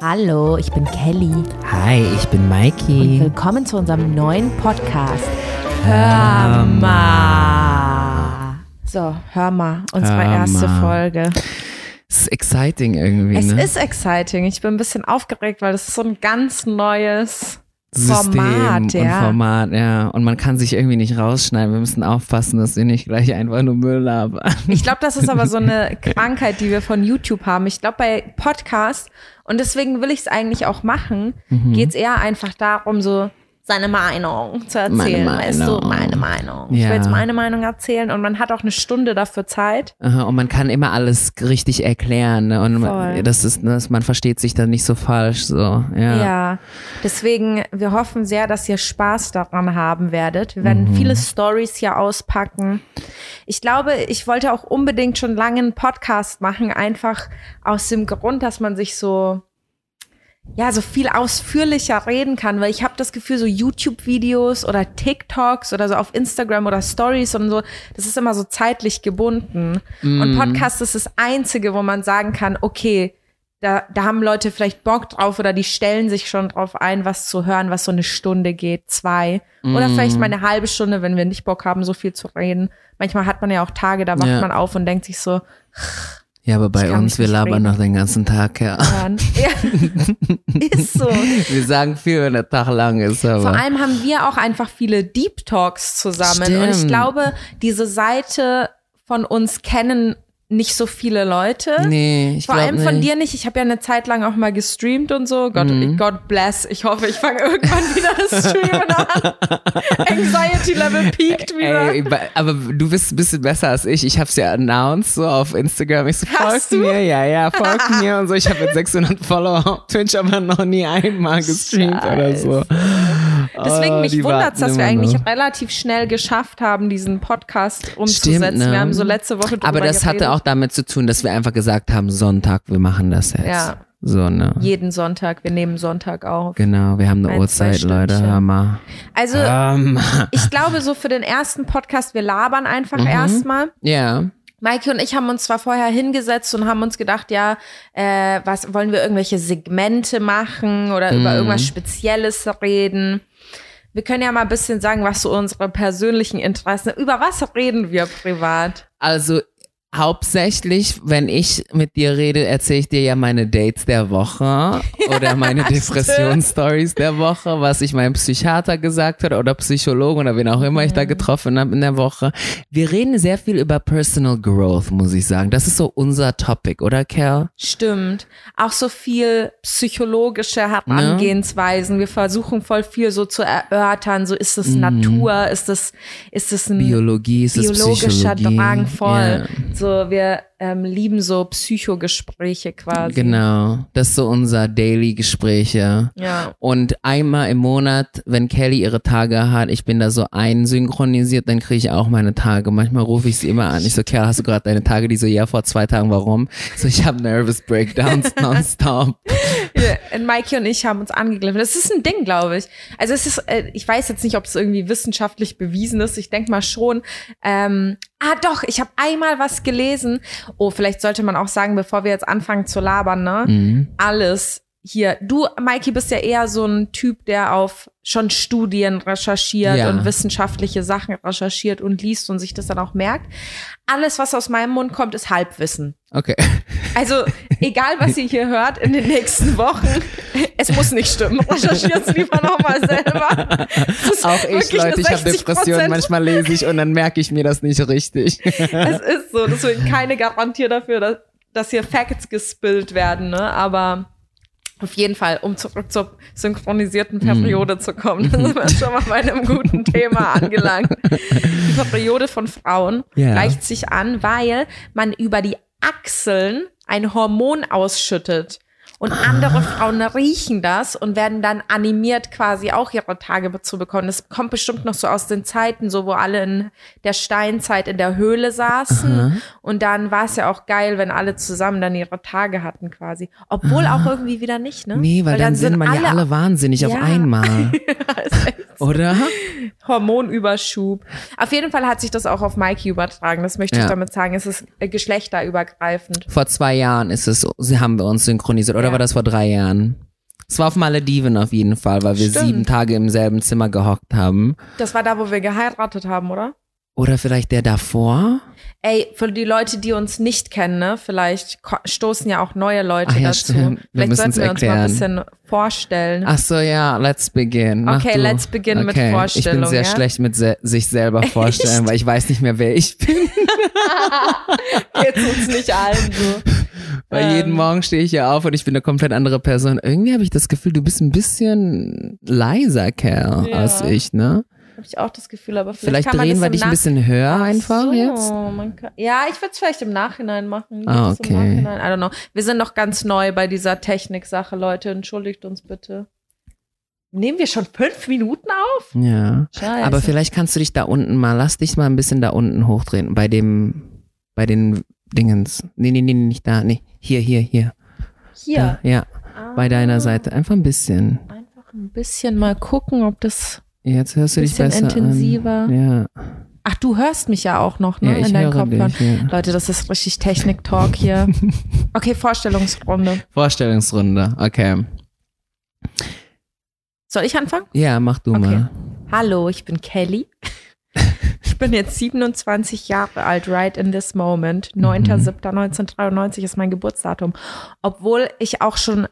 Hallo, ich bin Kelly. Hi, ich bin Und Mikey. willkommen zu unserem neuen Podcast. Hör mal. So, hör mal, unsere Hör erste mal. Folge. Es ist exciting irgendwie, Es ne? ist exciting. Ich bin ein bisschen aufgeregt, weil das ist so ein ganz neues System Format, und ja. Format, ja. Und man kann sich irgendwie nicht rausschneiden. Wir müssen aufpassen, dass wir nicht gleich einfach nur Müll labern. Ich glaube, das ist aber so eine Krankheit, die wir von YouTube haben. Ich glaube, bei Podcast, und deswegen will ich es eigentlich auch machen, Mhm. geht es eher einfach darum, so seine Meinung zu erzählen. Meine Weißt du, meine Meinung. Ich Ja. will jetzt meine Meinung erzählen und man hat auch eine Stunde dafür Zeit. Aha, Und man kann immer alles richtig erklären. Ne? Und Voll. man, das ist, das, man versteht sich dann nicht so falsch. So, ja. Ja. Deswegen, wir hoffen sehr, dass ihr Spaß daran haben werdet. Wir werden viele Stories hier auspacken. Ich glaube, ich wollte auch unbedingt schon lange einen Podcast machen, einfach aus dem Grund, dass man sich so ja, so viel ausführlicher reden kann, weil ich habe das Gefühl, so YouTube-Videos oder TikToks oder so auf Instagram oder Stories und so, das ist immer so zeitlich gebunden. Und Podcast ist das Einzige, wo man sagen kann, okay, da, da haben Leute vielleicht Bock drauf oder die stellen sich schon drauf ein, was zu hören, was so eine Stunde geht, zwei. Oder vielleicht mal eine halbe Stunde, wenn wir nicht Bock haben, so viel zu reden. Manchmal hat man ja auch Tage, da wacht Ja. man auf und denkt sich so, Ja, aber bei uns, wir labern reden. noch den ganzen Tag, ja. ja, ist so. Wir sagen viel, wenn der Tag lang ist, aber. Vor allem haben wir auch einfach viele Deep Talks zusammen. Und ich Stimmt. glaube, diese Seite von uns kennen nicht so viele Leute. nee, ich Vor allem von nicht. dir nicht. Ich habe ja eine Zeit lang auch mal gestreamt und so. Gott, Mhm. God bless. Ich hoffe, ich fange irgendwann wieder das Streamen an. Anxiety Level peakt wieder. Ey, aber du bist ein bisschen besser als ich. Ich hab's ja announced so auf Instagram. Ich so, folgt mir, ja, ja, folgt mir und so. Ich habe jetzt 600 Follower auf Twitch, aber noch nie einmal gestreamt oder so. Deswegen Oh, mich wundert's, warten dass wir eigentlich noch. relativ schnell geschafft haben, diesen Podcast umzusetzen. ne? Wir haben so letzte Woche drüber Aber das geredet. hatte auch damit zu tun, dass wir einfach gesagt haben, Sonntag, wir machen das jetzt. Ja. So, ne? jeden Sonntag. Wir nehmen Sonntag auf. Genau, wir haben eine Ein, Uhrzeit, Leute, hör mal. Also Ähm, ich glaube, so für den ersten Podcast, wir labern einfach Mhm. erstmal. ja, Maike und ich haben uns zwar vorher hingesetzt und haben uns gedacht, ja, äh, was wollen wir irgendwelche Segmente machen oder über Mhm. irgendwas Spezielles reden. Wir können ja mal ein bisschen sagen, was so unsere persönlichen Interessen, über was reden wir privat? also hauptsächlich, wenn ich mit dir rede, erzähle ich dir ja meine Dates der Woche oder meine Depressionsstories der Woche, was ich meinem Psychiater gesagt hat oder Psychologen oder wen auch immer ich da getroffen habe in der Woche. Wir reden sehr viel über Personal Growth, muss ich sagen. Das ist so unser Topic, oder Kerl? Stimmt. Auch so viel psychologische Herangehensweisen. Wir versuchen voll viel so zu erörtern. So ist es Natur? Ist es, ist es ein Biologie ist es biologischer Psychologie. Drang voll? Ja. So, wir ähm, lieben so Psychogespräche quasi. Genau, das ist so unser Daily Gespräche. Ja. Und einmal im Monat, wenn Kelly ihre Tage hat, ich bin da so einsynchronisiert, dann kriege ich auch meine Tage. Manchmal rufe ich sie immer an. Ich so, Kerl, hast du gerade deine Tage? Die so, ja, vor zwei Tagen, warum? Ich So, ich habe Nervous Breakdowns nonstop. Und Maike und ich haben uns angegriffen. Das ist ein Ding, glaube ich. Also es ist, äh, ich weiß jetzt nicht, ob es irgendwie wissenschaftlich bewiesen ist. Ich denke mal schon. Ähm, ah, doch, ich habe einmal was gelesen. Oh, vielleicht sollte man auch sagen, bevor wir jetzt anfangen zu labern, ne? Mhm. Alles hier. Du, Maiki, bist ja eher so ein Typ, der auf schon Studien recherchiert Ja. und wissenschaftliche Sachen recherchiert und liest und sich das dann auch merkt. Alles, was aus meinem Mund kommt, ist Halbwissen. Okay. Also, egal was ihr hier hört in den nächsten Wochen, es muss nicht stimmen. Recherchiert lieber nochmal selber. Auch ich, Leute, ich habe 60%. Depressionen. Manchmal lese ich und dann merke ich mir das nicht richtig. Es ist so. Deswegen keine Garantie dafür, dass, dass hier Facts gespillt werden. Ne? Aber auf jeden Fall, um zurück zur synchronisierten Periode zu kommen, da sind wir schon mal bei einem guten Thema angelangt. Die Periode von Frauen Ja. gleicht sich an, weil man über die Achseln ein Hormon ausschüttet. Und andere Frauen riechen das und werden dann animiert, quasi auch ihre Tage zu bekommen. Das kommt bestimmt noch so aus den Zeiten, so wo alle in der Steinzeit in der Höhle saßen. Und dann war es ja auch geil, wenn alle zusammen dann ihre Tage hatten, quasi. Obwohl auch irgendwie wieder nicht, ne? Nee, weil, dann, sind man ja alle wahnsinnig auf Ja. einmal. ist echt Oder? Hormonüberschub. Auf jeden Fall hat sich das auch auf Mikey übertragen. Das möchte ich Ja. damit sagen. Es ist äh, geschlechterübergreifend. Vor zwei Jahren ist es, haben wir uns synchronisiert. oder Ja. war das vor drei Jahren? Es war auf Malediven auf jeden Fall, weil wir Stimmt. sieben Tage im selben Zimmer gehockt haben. Das war da, wo wir geheiratet haben, oder? Oder vielleicht der davor? Ey, für die Leute, die uns nicht kennen, ne, vielleicht stoßen ja auch neue Leute ja, dazu. stimmt. Wir Vielleicht sollten wir uns mal ein bisschen vorstellen. Ach so, ja, let's begin. Mach Okay, du. let's begin mit okay. Ich bin Vorstellung, sehr ja? schlecht mit se sich selber vorstellen, weil ich weiß nicht mehr, wer ich bin. Geht's uns nicht allen so. Weil Ähm. jeden Morgen stehe ich ja auf und ich bin eine komplett andere Person. Irgendwie habe ich das Gefühl, du bist ein bisschen leiser Kerl Ja. als ich, ne? Habe ich auch das Gefühl, aber vielleicht, Vielleicht drehen wir dich ein bisschen höher einfach so, jetzt. Kann, ja, ich würde es vielleicht im Nachhinein machen. Ah, okay. Im Nachhinein? I don't know. Wir sind noch ganz neu bei dieser Technik-Sache, Leute. Entschuldigt uns bitte. Nehmen wir schon fünf Minuten auf? Ja. Scheiße. Aber vielleicht kannst du dich da unten mal, lass dich mal ein bisschen da unten hochdrehen. Bei dem, bei den Dingens. Nee, nee, nee, nicht da. Nee, hier, hier, hier. hier. Da, ja, bei Ah, deiner Seite. Einfach ein bisschen. Einfach ein bisschen mal gucken, ob das. Jetzt hörst du dich Bisschen besser intensiver. an. Ja, Ach, du hörst mich ja auch noch, ne? ja ich in deinen höre Kopfhörern. Ja. Leute, das ist richtig Technik-Talk hier. Okay, Vorstellungsrunde. Vorstellungsrunde, okay. Soll ich anfangen? Ja, mach du Okay. mal. Hallo, ich bin Kelly. Ich bin jetzt 27 Jahre alt, right in this moment. 9.7.1993 ist mein Geburtsdatum. Obwohl ich auch schon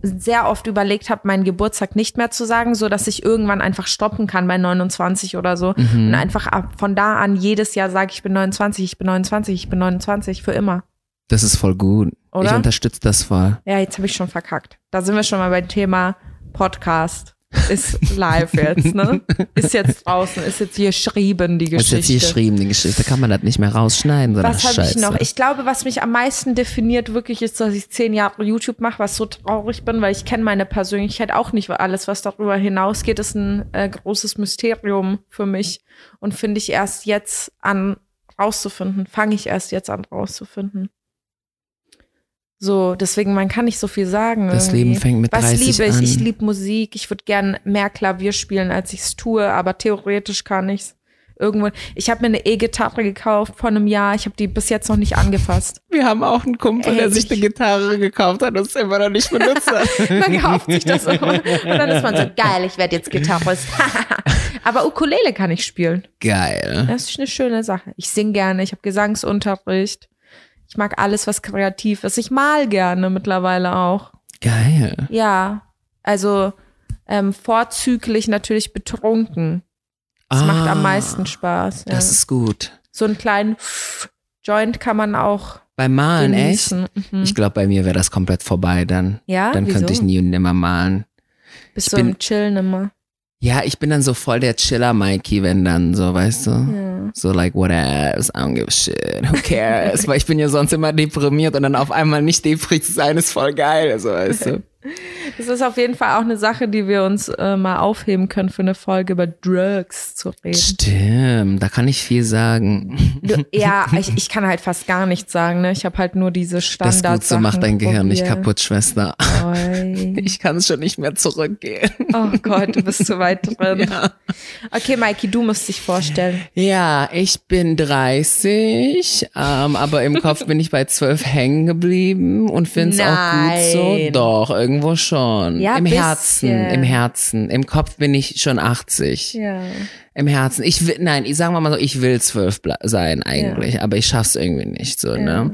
sehr oft überlegt habe, meinen Geburtstag nicht mehr zu sagen, so dass ich irgendwann einfach stoppen kann bei 29 oder so. Mhm. Und einfach ab von da an jedes Jahr sage, ich bin 29, ich bin 29, ich bin 29 für immer. Das ist voll gut. Ich Oder? unterstütze das voll. Ja, jetzt habe ich schon verkackt. Da sind wir schon mal beim Thema Podcast. Ist live jetzt, ne? Ist jetzt draußen, ist jetzt hier geschrieben, die Das ist Geschichte. jetzt hier geschrieben, die Geschichte. Kann man das nicht mehr rausschneiden, sondern Was habe ich noch? Ich glaube, was mich am meisten definiert, wirklich ist, dass ich zehn Jahre YouTube mache, was so traurig bin, weil ich kenne meine Persönlichkeit auch nicht. weil Alles, was darüber hinausgeht, ist ein äh, großes Mysterium für mich und finde ich erst jetzt an rauszufinden. Fange ich erst jetzt an rauszufinden. So, deswegen, man kann nicht so viel sagen. das irgendwie. Leben fängt mit Was 30 liebe ich? an. Ich liebe Musik. Ich würde gern mehr Klavier spielen, als ich es tue, aber theoretisch kann ich's. Irgendwo. Ich habe mir eine E-Gitarre gekauft vor einem Jahr. Ich habe die bis jetzt noch nicht angefasst. Wir haben auch einen Kumpel, Ey, der sich ich- eine Gitarre gekauft hat und es immer noch nicht benutzt hat. Man kauft sich das immer. Und dann ist man so, geil, ich werde jetzt Gitarrist. aber Ukulele kann ich spielen. Geil. Das ist eine schöne Sache. Ich singe gerne, ich habe Gesangsunterricht. Ich mag alles, was kreativ ist. Ich mal gerne mittlerweile auch. Geil. Ja, also ähm, vorzüglich natürlich betrunken. Das Ah, macht am meisten Spaß. Ja. Das ist gut. so einen kleinen Joint kann man auch Beim Malen, echt? genießen. Mhm. Ich glaube, bei mir wäre das komplett vorbei dann. ja, Dann wieso? könnte ich nie und nimmer malen. Bist ich du bin- im Chillen immer. Ja, ich bin dann so voll der Chiller-Mikey, wenn dann so, weißt du? Ja. So like, what else? I don't give a shit. Who cares? Weil ich bin ja sonst immer deprimiert und dann auf einmal nicht deprimiert zu sein, ist voll geil, so, weißt du? Das ist auf jeden Fall auch eine Sache, die wir uns äh, mal aufheben können für eine Folge über Drugs zu reden. Stimmt, da kann ich viel sagen. Du, ja, ich, ich kann halt fast gar nichts sagen. Ne? Ich habe halt nur diese Das Standard. Gute macht dein Gehirn nicht kaputt, Schwester. Oi. Ich kann schon nicht mehr zurückgehen. Oh Gott, du bist zu weit drin. Ja. Okay, Mikey, du musst dich vorstellen. Ja, ich bin 30, ähm, aber im Kopf bin ich bei 12 hängen geblieben und finde es auch gut so. Doch, irgendwo schon. Ja, Im bisschen. Herzen, im Herzen. Im Kopf bin ich schon 80. Ja. Im Herzen. Ich will, nein, ich sagen wir mal so, ich will 12 ble- sein eigentlich, aber ich schaff's irgendwie nicht so, ne?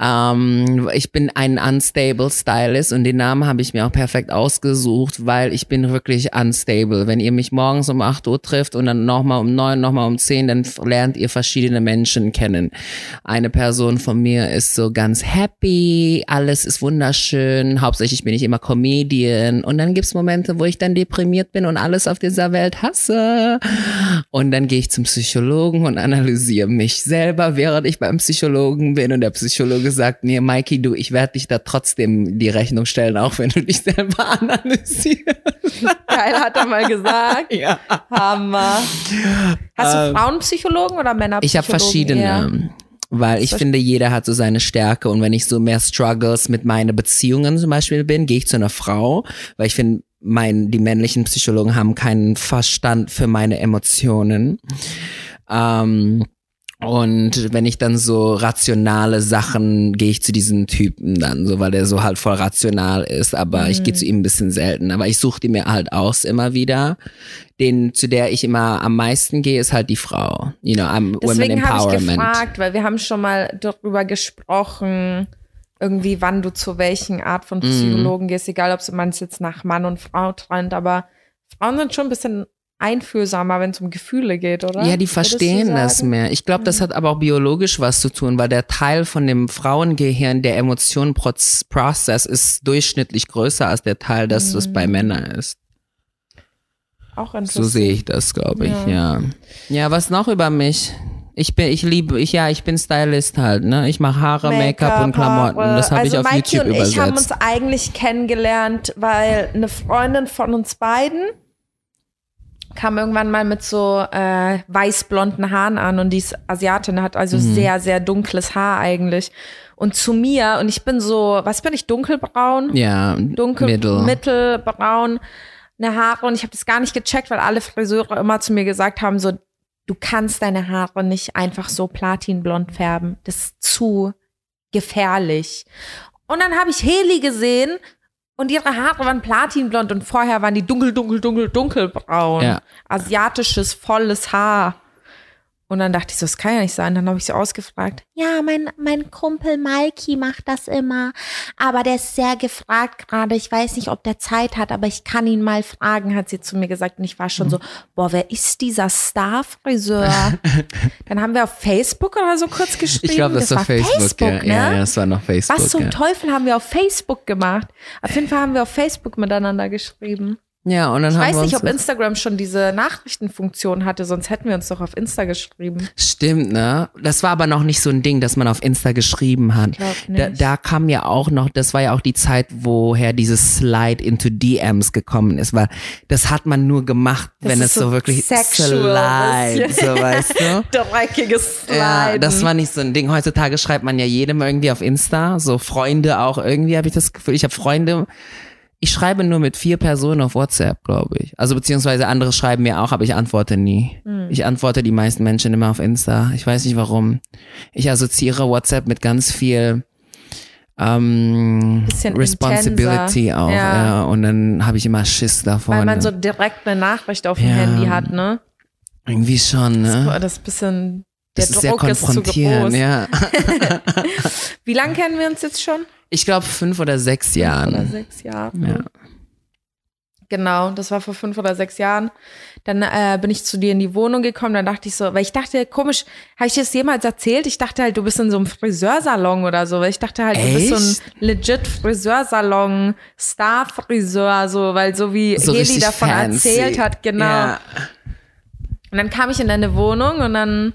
Ähm, ich bin ein unstable Stylist und den Namen habe ich mir auch perfekt ausgesucht, weil ich bin wirklich unstable. Wenn ihr mich morgens um 8 Uhr trifft und dann nochmal um 9, nochmal um 10, dann lernt ihr verschiedene Menschen kennen. Eine Person von mir ist so ganz happy, alles ist wunderschön, hauptsächlich bin ich immer Comedian und dann gibt's Momente, wo ich dann deprimiert bin und alles auf dieser Welt hasse. Und dann gehe ich zum Psychologen und analysiere mich selber, während ich beim Psychologen bin. Und der Psychologe sagt mir, Mikey, du, ich werde dich da trotzdem die Rechnung stellen, auch wenn du dich selber analysierst. Geil, hat er mal gesagt. Ja. Hammer. Hast du Ähm, Frauenpsychologen oder Männerpsychologen? Ich habe verschiedene. eher? Weil ich finde, jeder hat so seine Stärke und wenn ich so mehr Struggles mit meinen Beziehungen zum Beispiel bin, gehe ich zu einer Frau, weil ich finde, mein, die männlichen Psychologen haben keinen Verstand für meine Emotionen. Ähm, Und wenn ich dann so rationale Sachen, gehe ich zu diesen Typen dann, so weil der so halt voll rational ist, aber ich gehe zu ihm ein bisschen selten. Aber ich suche die mir halt aus immer wieder. Den, zu der ich immer am meisten gehe, ist halt die Frau. You know, am Women Deswegen habe ich Empowerment. gefragt, weil wir haben schon mal darüber gesprochen, irgendwie, wann du zu welchen Art Mhm. von Psychologen gehst, egal ob man es jetzt nach Mann und Frau trennt, aber Frauen sind schon ein bisschen einfühlsamer, wenn es um Gefühle geht, oder? Ja, die verstehen das? Mhm. mehr. Ich glaube, das hat aber auch biologisch was zu tun, weil der Teil von dem Frauengehirn, der Emotionenprozess, ist durchschnittlich größer als der Teil, das was Mhm. bei Männern ist. Auch So interessant. sehe ich das, glaube ich, Ja. ja. Ja, was noch über mich? Ich bin, ich liebe, ich, ja, ich bin Stylist halt, ne? Ich mache Haare, Make-up, und Klamotten. Haare. Das habe also ich auf Mikey YouTube und ich haben übersetzt. uns eigentlich kennengelernt, weil eine Freundin von uns beiden kam irgendwann mal mit so äh, weiß-blonden Haaren an und die ist Asiatin, hat also Mhm. sehr, sehr dunkles Haar eigentlich. Und zu mir, und ich bin so, was bin ich, dunkelbraun? Ja, dunkel, Middle. mittelbraun, eine Haare und ich habe das gar nicht gecheckt, weil alle Friseure immer zu mir gesagt haben, so, du kannst deine Haare nicht einfach so platinblond färben. Das ist zu gefährlich. Und dann habe ich Heli gesehen und ihre Haare waren platinblond und vorher waren die dunkel, dunkel, dunkel, dunkelbraun. Ja. Asiatisches, volles Haar. Und dann dachte ich so, das kann ja nicht sein. Dann habe ich sie ausgefragt. Ja, mein, mein Kumpel Mikey macht das immer. Aber der ist sehr gefragt gerade. Ich weiß nicht, ob der Zeit hat, aber ich kann ihn mal fragen, hat sie zu mir gesagt. Und ich war schon so, boah, wer ist dieser Star-Friseur? dann haben wir auf Facebook oder so kurz geschrieben. Ich glaube, das, war Facebook, ja. ne? ja. Ja, das war noch Facebook. Was zum ja. Teufel haben wir auf Facebook gemacht? Auf jeden Fall haben wir auf Facebook miteinander geschrieben. Ja, und dann Ich haben weiß wir nicht, ob Instagram schon diese Nachrichtenfunktion hatte, sonst hätten wir uns doch auf Insta geschrieben. Stimmt, ne? Das war aber noch nicht so ein Ding, dass man auf Insta geschrieben hat. Da, nicht. da kam ja auch noch, das war ja auch die Zeit, woher dieses Slide into DMs gekommen ist, weil das hat man nur gemacht, Das wenn es so, so wirklich sexual Slide, so weißt du? Dreckiges Ja, das war nicht so ein Ding. Heutzutage schreibt man ja jedem irgendwie auf Insta, so Freunde auch irgendwie, habe ich das Gefühl. Ich habe Freunde, ich schreibe nur mit vier Personen auf WhatsApp, glaube ich. Also beziehungsweise andere schreiben mir auch, aber ich antworte nie. Hm. Ich antworte die meisten Menschen immer auf Insta. Ich weiß nicht warum. Ich assoziiere WhatsApp mit ganz viel ähm, Bisschen Responsibility intenser. auch. Ja. Ja. Und dann habe ich immer Schiss davon. Weil man so direkt eine Nachricht auf dem Ja. Handy hat, ne? Irgendwie schon, ne? Das ist ein bisschen, der Das ist sehr Druck ist zu groß. konfrontierend, ja. Wie lange kennen wir uns jetzt schon? Ich glaube fünf oder sechs Jahren. Oder sechs Jahre. Ja. Genau, das war vor fünf oder sechs Jahren. Dann äh, bin ich zu dir in die Wohnung gekommen. Dann dachte ich so, weil ich dachte, komisch, habe ich dir das jemals erzählt? Ich dachte halt, du bist in so einem Friseursalon oder so. Weil ich dachte halt, du bist so Echt? ein legit Friseursalon, Star-Friseur, so, weil so wie So Heli davon fancy. erzählt hat, genau. Ja. Und dann kam ich in deine Wohnung und dann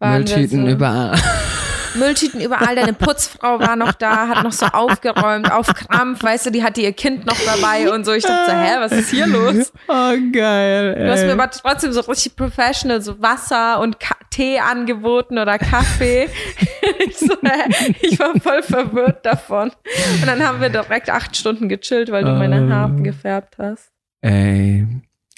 Mülltüten so, überall. Mülltüten überall. Deine Putzfrau war noch da, hat noch so aufgeräumt, auf Krampf, weißt du, die hatte ihr Kind noch dabei und so. Ich dachte so, hä, was ist hier los? Oh, geil. Du hast mir aber trotzdem so richtig professional so Wasser und Ka Tee angeboten oder Kaffee. ich, so, hä? ich war voll verwirrt davon. Und dann haben wir direkt acht Stunden gechillt, weil du meine Ähm. Haare gefärbt hast. Ey.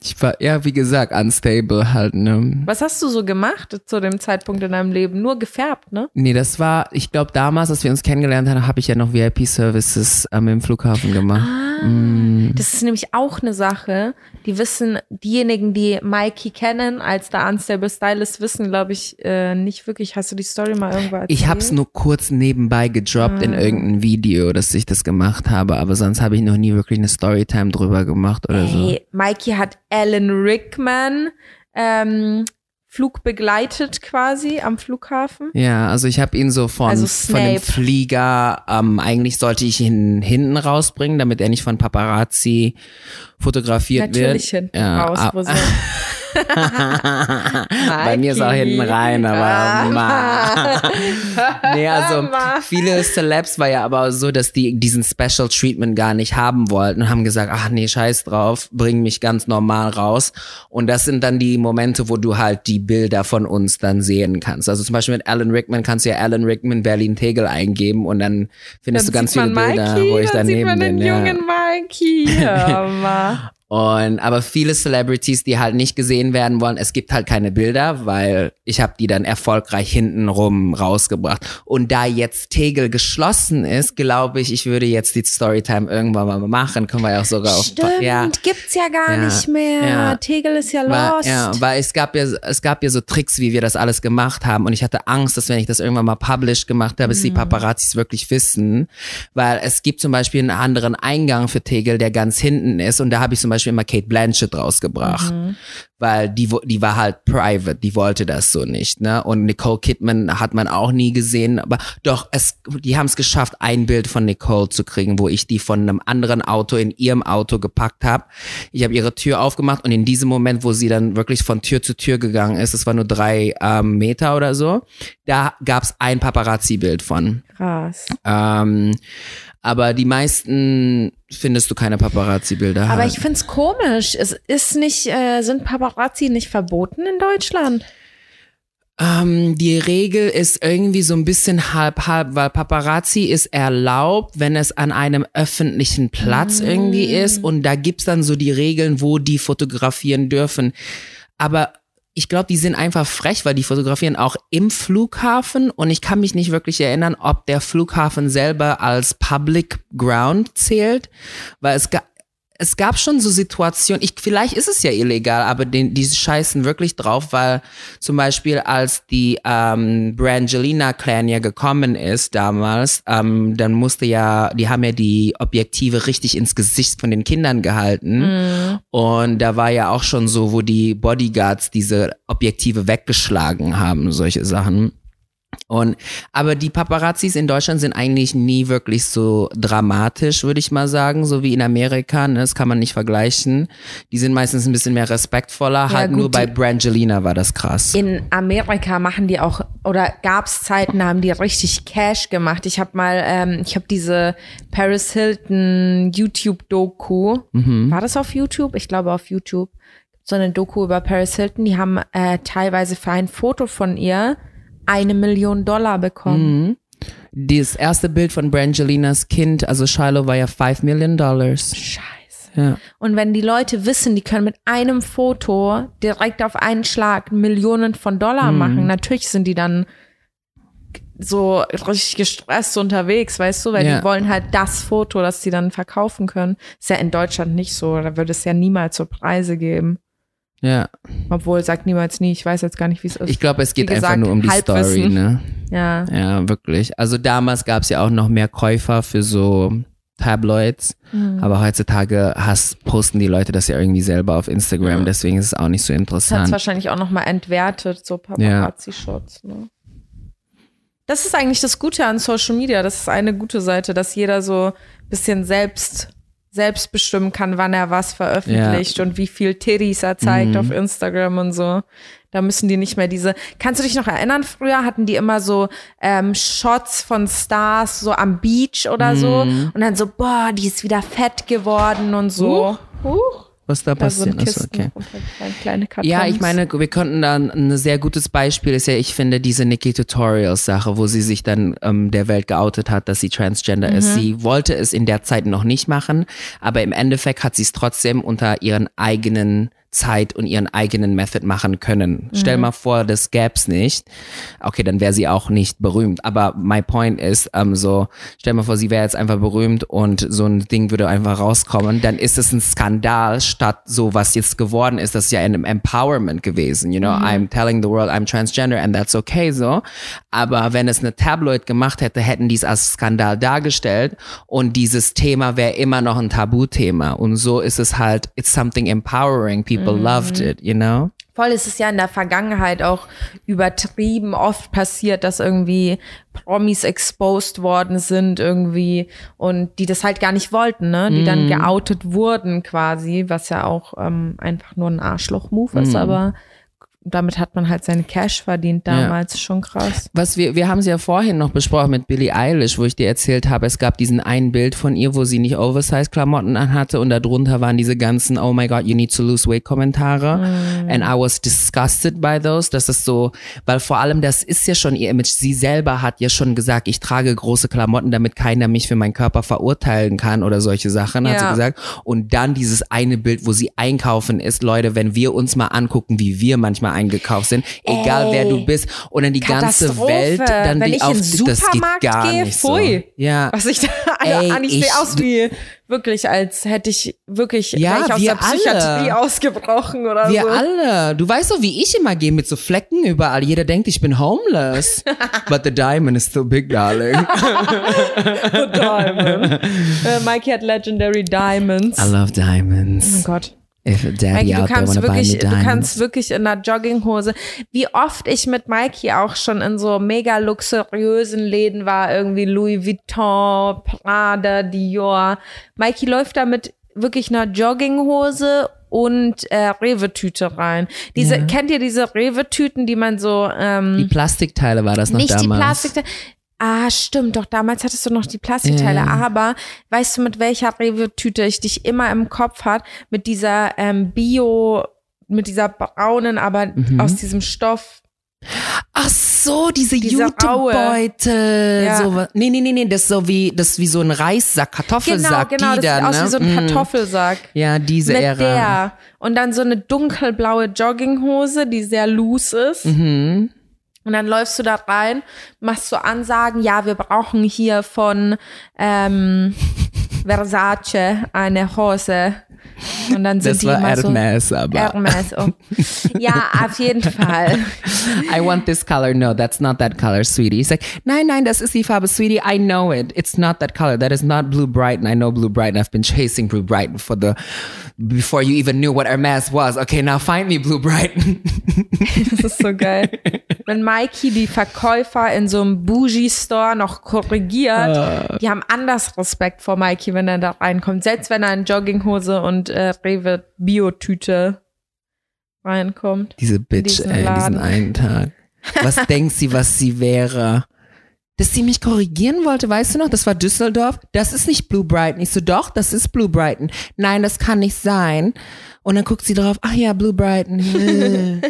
Ich war, ja, wie gesagt, unstable halt, ne? Was hast du so gemacht zu dem Zeitpunkt in deinem Leben? Nur gefärbt, ne? Nee, das war, ich glaube, damals, als wir uns kennengelernt haben, habe ich ja noch VIP-Services ähm, im Flughafen gemacht. Mm. Das ist nämlich auch eine Sache, die wissen, diejenigen, die Mikey kennen, als der Unstable Stylist, wissen, glaube ich, äh, nicht wirklich. Hast du die Story mal irgendwo erzählt? Ich hab's nur kurz nebenbei gedroppt Ah. in irgendein Video, dass ich das gemacht habe, aber sonst habe ich noch nie wirklich eine Storytime drüber gemacht oder so. Hey, Mikey hat Alan Rickman ähm, Flug begleitet quasi am Flughafen. Ja, also ich habe ihn so von, Also von dem. Flieger, ähm, eigentlich sollte ich ihn hinten rausbringen, damit er nicht von Paparazzi fotografiert Natürlich wird. hinten Ja, raus. ah, Wo so. Bei mir ist auch hinten rein, aber Ah. nee, also viele Celebs war ja aber so, dass die diesen Special Treatment gar nicht haben wollten und haben gesagt, ach nee, scheiß drauf, bring mich ganz normal raus. Und das sind dann die Momente, wo du halt die Bilder von uns dann sehen kannst. Also zum Beispiel mit Alan Rickman kannst du ja Alan Rickman Berlin Tegel eingeben und dann findest Dann du ganz sieht viele man Bilder, Mikey, wo ich dann sieht daneben man bin. den Ja. jungen Mikey. Ja. Und aber viele Celebrities, die halt nicht gesehen werden wollen, es gibt halt keine Bilder, weil ich habe die dann erfolgreich hintenrum rausgebracht. Und da jetzt Tegel geschlossen ist, glaube ich, ich würde jetzt die Storytime irgendwann mal machen. Können wir ja auch sogar Stimmt, auf ja. gibt's ja gar Ja. nicht mehr. Ja. Tegel ist ja Weil, lost. ja, weil es gab ja, es gab ja so Tricks, wie wir das alles gemacht haben. Und ich hatte Angst, dass wenn ich das irgendwann mal published gemacht habe, dass die Paparazzis wirklich wissen. Weil es gibt zum Beispiel einen anderen Eingang für Tegel, der ganz hinten ist. Und da habe ich zum Beispiel immer Kate Blanchett rausgebracht. Weil die, die war halt private, die wollte das so nicht, ne? Und Nicole Kidman hat man auch nie gesehen, aber doch, es, die haben es geschafft, ein Bild von Nicole zu kriegen, wo ich die von einem anderen Auto in ihrem Auto gepackt habe. Ich habe ihre Tür aufgemacht und in diesem Moment, wo sie dann wirklich von Tür zu Tür gegangen ist, es war nur drei ähm, Meter oder so, da gab's ein Paparazzi-Bild von. Krass. Ähm, aber die meisten findest du keine Paparazzi-Bilder. Aber halt. ich find's komisch. Es ist nicht, äh, sind Paparazzi nicht verboten in Deutschland? Ähm, die Regel ist irgendwie so ein bisschen halb-halb, weil Paparazzi ist erlaubt, wenn es an einem öffentlichen Platz irgendwie ist und da gibt's dann so die Regeln, wo die fotografieren dürfen. Aber ich glaube, die sind einfach frech, weil die fotografieren auch im Flughafen. Und ich kann mich nicht wirklich erinnern, ob der Flughafen selber als Public Ground zählt, weil es es gab schon so Situationen, ich, vielleicht ist es ja illegal, aber den, die scheißen wirklich drauf, weil zum Beispiel als die ähm, Brangelina Clan ja gekommen ist damals, ähm, dann musste ja, die haben ja die Objektive richtig ins Gesicht von den Kindern gehalten. Und da war ja auch schon so, wo die Bodyguards diese Objektive weggeschlagen haben, solche Sachen. Und, aber die Paparazzis in Deutschland sind eigentlich nie wirklich so dramatisch, würde ich mal sagen, so wie in Amerika. Ne? Das kann man nicht vergleichen. Die sind meistens ein bisschen mehr respektvoller. Ja, halt gut, nur bei Brangelina war das krass. In Amerika machen die auch, oder gab's Zeiten, da haben die richtig Cash gemacht. Ich habe mal, ähm, ich habe diese Paris Hilton YouTube-Doku. Mhm. War das auf YouTube? Ich glaube auf YouTube. So eine Doku über Paris Hilton. Die haben äh, teilweise für ein Foto von ihr eine Million Dollar bekommen. Das erste Bild von Brangelinas Kind, also Shiloh, war ja 5 Million Dollars. Scheiße. Ja. Und wenn die Leute wissen, die können mit einem Foto direkt auf einen Schlag Millionen von Dollar Mhm. machen, natürlich sind die dann so richtig gestresst unterwegs, weißt du, weil Ja. die wollen halt das Foto, das sie dann verkaufen können. Ist ja in Deutschland nicht so, da würde es ja niemals so Preise geben. Ja. Obwohl, sagt niemals nie, ich weiß jetzt gar nicht, wie es ist. Ich glaube, es geht Wie einfach gesagt, nur um die Halbwissen. Story, ne? ja. Ja, wirklich. Also damals gab es ja auch noch mehr Käufer für so Tabloids, Mhm. aber heutzutage has, posten die Leute das ja irgendwie selber auf Instagram, deswegen ist es auch nicht so Das hat interessant. wahrscheinlich auch nochmal entwertet, so Paparazzi-Shots. Ne? Das ist eigentlich das Gute an Social Media. Das ist eine gute Seite, dass jeder so ein bisschen selbst, selbst bestimmen kann, wann er was veröffentlicht und wie viel Titties er zeigt Mhm. auf Instagram und so. Da müssen die nicht mehr diese. Kannst du dich noch erinnern? Früher hatten die immer so ähm, Shots von Stars so am Beach oder so Mhm. und dann so, boah, die ist wieder fett geworden und so. Huch. Was da Da passiert ist, Kisten okay. Kartons. Ja, ich meine, wir konnten dann ein sehr gutes Beispiel ist ja, ich finde, diese Nikki Tutorials Sache, wo sie sich dann ähm, der Welt geoutet hat, dass sie Transgender ist. Sie wollte es in der Zeit noch nicht machen, aber im Endeffekt hat sie es trotzdem unter ihren eigenen Zeit und ihren eigenen Method machen können. Stell mal vor, das gäb's nicht. Okay, dann wäre sie auch nicht berühmt. Aber my point ist, ähm, so, stell mal vor, sie wäre jetzt einfach berühmt und so ein Ding würde einfach rauskommen, dann ist es ein Skandal, statt so, was jetzt geworden ist, das ist ja ein Empowerment gewesen. You know, I'm telling the world I'm transgender and that's okay so. Aber wenn es eine Tabloid gemacht hätte, hätten die es als Skandal dargestellt und dieses Thema wäre immer noch ein Tabuthema. Und so ist es halt, it's something empowering. People loved it, you know? Voll ist es ja in der Vergangenheit auch übertrieben oft passiert, dass irgendwie Promis exposed worden sind irgendwie und die das halt gar nicht wollten, ne? Die dann geoutet wurden quasi, was ja auch ähm, einfach nur ein Arschloch-Move ist, aber damit hat man halt seine Cash verdient damals, ja. schon krass. Was wir, wir haben sie ja vorhin noch besprochen mit Billie Eilish, wo ich dir erzählt habe, es gab diesen ein Bild von ihr, wo sie nicht Oversize-Klamotten anhatte und darunter waren diese ganzen Oh my God, you need to lose weight Kommentare. Mm. And I was disgusted by those. Das ist so, weil vor allem das ist ja schon ihr Image. Sie selber hat ja schon gesagt, ich trage große Klamotten, damit keiner mich für meinen Körper verurteilen kann oder solche Sachen, ja. hat sie gesagt. Und dann dieses eine Bild, wo sie einkaufen ist, Leute, wenn wir uns mal angucken, wie wir manchmal eingekauft sind, egal Ey, wer du bist, und dann die ganze Welt, dann wenn die ich auf, das geht gar gehe, nicht pfui. so. Ja. Was ich da, Ey, ich, ich sehe aus wie wirklich, als hätte ich wirklich ja, ich aus der Psychiatrie alle. ausgebrochen oder wir so. Wir alle. Du weißt doch, wie ich immer gehe mit so Flecken überall. Jeder denkt, ich bin homeless. But the diamond is still big, darling. the diamond. Uh, Mikey hat legendary diamonds. I love diamonds. Oh Gott. Mikey, du kannst wirklich, du kannst wirklich in einer Jogginghose, wie oft ich mit Mikey auch schon in so mega luxuriösen Läden war, irgendwie Louis Vuitton, Prada, Dior. Mikey läuft da mit wirklich einer Jogginghose und äh, Rewe-Tüte rein. Diese, ja. kennt ihr diese Rewe-Tüten, die man so ähm, Die Plastikteile war das noch nicht damals? Nicht die Plastikteile. Ah, stimmt, doch damals hattest du noch die Plastikteile. Yeah. Aber weißt du, mit welcher Rewe-Tüte ich dich immer im Kopf hat? Mit dieser ähm, Bio, mit dieser braunen, aber mhm. aus diesem Stoff. Ach so, diese Jutebeutel. Ja. So, nee, nee, nee, nee, das ist so wie, das ist wie so ein Reissack, Kartoffelsack. Genau, genau, die das dann, sieht aus ne? wie so ein Kartoffelsack. Ja, diese Mit Ära. der. Und dann so eine dunkelblaue Jogginghose, die sehr loose ist. Mhm. Und dann läufst du da rein, machst so Ansagen, ja, wir brauchen hier von ähm, Versace eine Hose. Und dann sind das die war immer Hermes, so, aber. Hermes, oh. Ja, auf jeden Fall. I want this color. No, that's not that color, sweetie. He's like, nein, nein, das ist die Farbe, sweetie. I know it. It's not that color. That is not Blue Brighton. I know Blue Brighton. I've been chasing Blue Brighton for the before you even knew what Hermes was. Okay, now find me Blue Brighton. das ist so geil. Wenn Mikey die Verkäufer in so einem Bougie-Store noch korrigiert, uh. die haben anders Respekt vor Mikey, wenn er da reinkommt. Selbst wenn er in Jogginghose und äh, Rewe Biotüte reinkommt. Diese Bitch, ey, Laden. diesen einen Tag. Was denkt sie, was sie wäre? Dass sie mich korrigieren wollte, weißt du noch? Das war Düsseldorf. Das ist nicht Blue Brighton. Ich so, doch, das ist Blue Brighton. Nein, das kann nicht sein. Und dann guckt sie drauf, ach ja, Blue Brighton.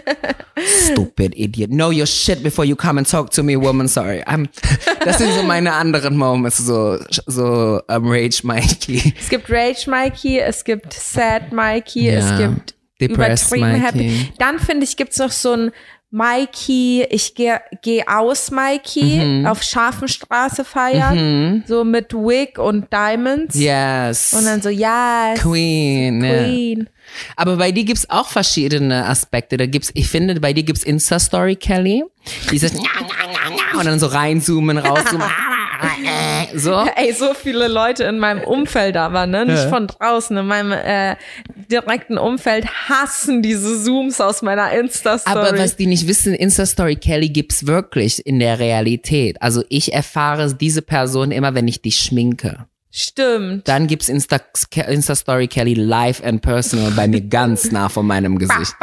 Stupid idiot. Know your shit before you come and talk to me, woman. Sorry. I'm, das sind so meine anderen Moments, so, so um, Rage Mikey. Es gibt Rage Mikey, es gibt Sad Mikey, ja. es gibt Depressed übertrieben Mikey. happy. Dann finde ich, gibt's noch so ein Mikey, ich gehe geh aus Mikey mhm. auf Scharfenstraße feiern, mhm. so mit Wig und Diamonds. Yes. Und dann so, yes. Queen. Queen. Ja. Aber bei dir gibt's auch verschiedene Aspekte. Da gibt's, ich finde, bei dir gibt's Insta-Story, Kelly. Dieses und dann so reinzoomen, rauszoomen. so. Ey, so viele Leute in meinem Umfeld aber, ne? Nicht ja. von draußen. In meinem äh, direkten Umfeld hassen diese Zooms aus meiner Insta-Story. Aber was die nicht wissen, Insta-Story Kelly gibt's wirklich in der Realität. Also ich erfahre diese Person immer, wenn ich dich schminke. Stimmt. Dann gibt's Insta, Insta Story Kelly live and personal bei mir ganz nah vor meinem Gesicht.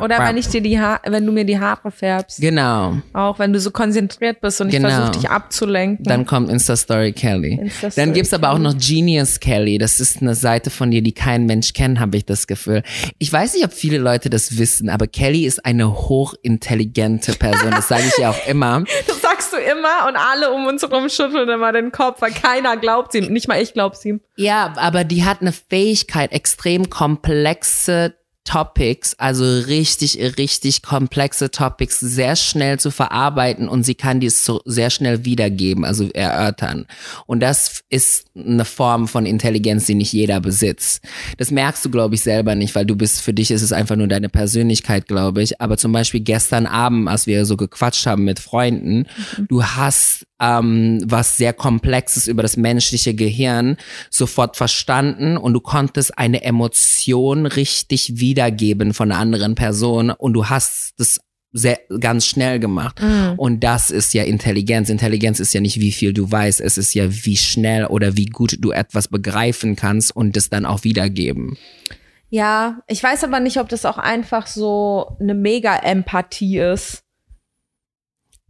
Oder wenn ich dir die ha wenn du mir die Haare färbst. Genau. Auch wenn du so konzentriert bist und genau. ich versuche dich abzulenken. Dann kommt Insta Story Kelly. Insta -Story Dann gibt's aber auch noch Genius Kelly. Das ist eine Seite von dir, die kein Mensch kennt, habe ich das Gefühl. Ich weiß nicht, ob viele Leute das wissen, aber Kelly ist eine hochintelligente Person. Das sage ich ja auch immer. Das sagst du immer und alle um uns herum schütteln immer den Kopf, weil keiner glaubt glaubt ihm. Nicht mal ich glaub's ihm. Ja, aber die hat eine Fähigkeit, extrem komplexe Topics, also richtig, richtig komplexe Topics sehr schnell zu verarbeiten und sie kann dies so sehr schnell wiedergeben, also erörtern. Und das ist eine Form von Intelligenz, die nicht jeder besitzt. Das merkst du, glaube ich, selber nicht, weil du bist, für dich ist es einfach nur deine Persönlichkeit, glaube ich. Aber zum Beispiel gestern Abend, als wir so gequatscht haben mit Freunden, mhm. du hast ähm, was sehr Komplexes über das menschliche Gehirn sofort verstanden und du konntest eine Emotion richtig wiedergeben von einer anderen Person und du hast das sehr, ganz schnell gemacht. Mhm. Und das ist ja Intelligenz. Intelligenz ist ja nicht, wie viel du weißt, es ist ja, wie schnell oder wie gut du etwas begreifen kannst und es dann auch wiedergeben. Ja, ich weiß aber nicht, ob das auch einfach so eine Mega-Empathie ist.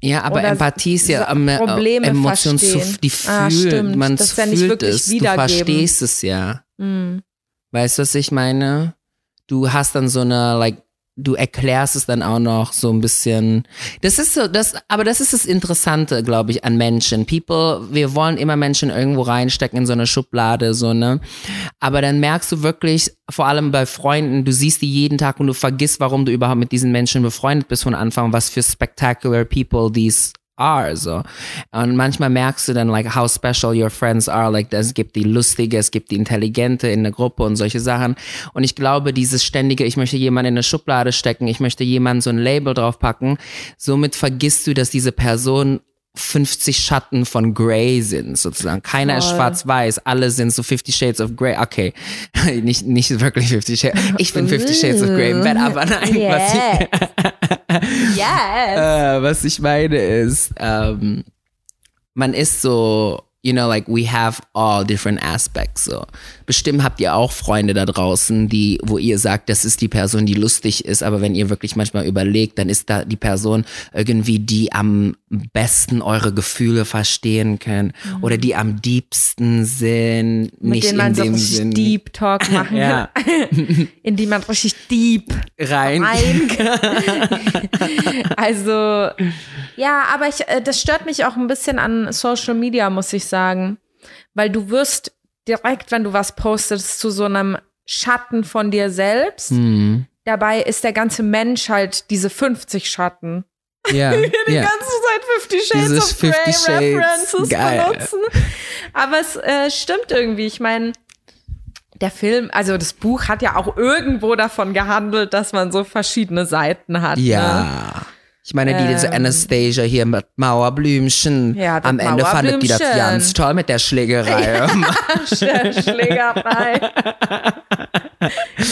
Ja, aber Oder Empathie ist ja ähm, Probleme Emotion zu, verstehen. die Ah, fühlt, man Das ja fühlt wirklich es, du wiedergeben. verstehst es ja. Hm. Weißt du, was ich meine? Du hast dann so eine, like, du erklärst es dann auch noch so ein bisschen. Das ist so, das, aber das ist das Interessante, glaube ich, an Menschen. People, wir wollen immer Menschen irgendwo reinstecken in so eine Schublade, so, ne? Aber dann merkst du wirklich, vor allem bei Freunden, du siehst die jeden Tag und du vergisst, warum du überhaupt mit diesen Menschen befreundet bist von Anfang, was für spectacular people these are, so. Und manchmal merkst du dann, like, how special your friends are, like, es gibt die lustige, es gibt die intelligente in der Gruppe und solche Sachen. Und ich glaube, dieses ständige, ich möchte jemanden in eine Schublade stecken, ich möchte jemanden so ein Label draufpacken, somit vergisst du, dass diese Person 50 Schatten von Grey sind, sozusagen. Keiner ist Voll. schwarz-weiß, alle sind so 50 Shades of Grey. Okay, nicht, nicht wirklich 50 Shades. Ich bin 50 Shades of Grey im Bett, aber nein, was ich, Yes. äh, was ich meine ist, ähm, man ist so, you know, like we have all different aspects. So. Bestimmt habt ihr auch Freunde da draußen, die, wo ihr sagt, das ist die Person, die lustig ist, aber wenn ihr wirklich manchmal überlegt, dann ist da die Person irgendwie, die am besten eure Gefühle verstehen können oder die am diebsten sind, Mhm. Mit nicht denen man in so dem richtig Sinn Deep Talk machen kann. In die man richtig deep rein. rein. also, ja, aber ich, äh, das stört mich auch ein bisschen an Social Media, muss ich sagen. Weil du wirst direkt, wenn du was postest, zu so einem Schatten von dir selbst. Hm. Dabei ist der ganze Mensch halt diese 50 Schatten. Ja, Die ja. ganze Zeit 50 Shades Dieses of Grey 50 Shades, References geil. benutzen. Aber es äh, stimmt irgendwie. Ich meine, der Film, also das Buch hat ja auch irgendwo davon gehandelt, dass man so verschiedene Seiten hat. Ne? Ja. Ich meine, die diese Ähm. Anastasia hier mit Mauerblümchen. Ja, das Am Ende fandet die das ganz toll mit der Schlägerei. Sch- Schlägerei.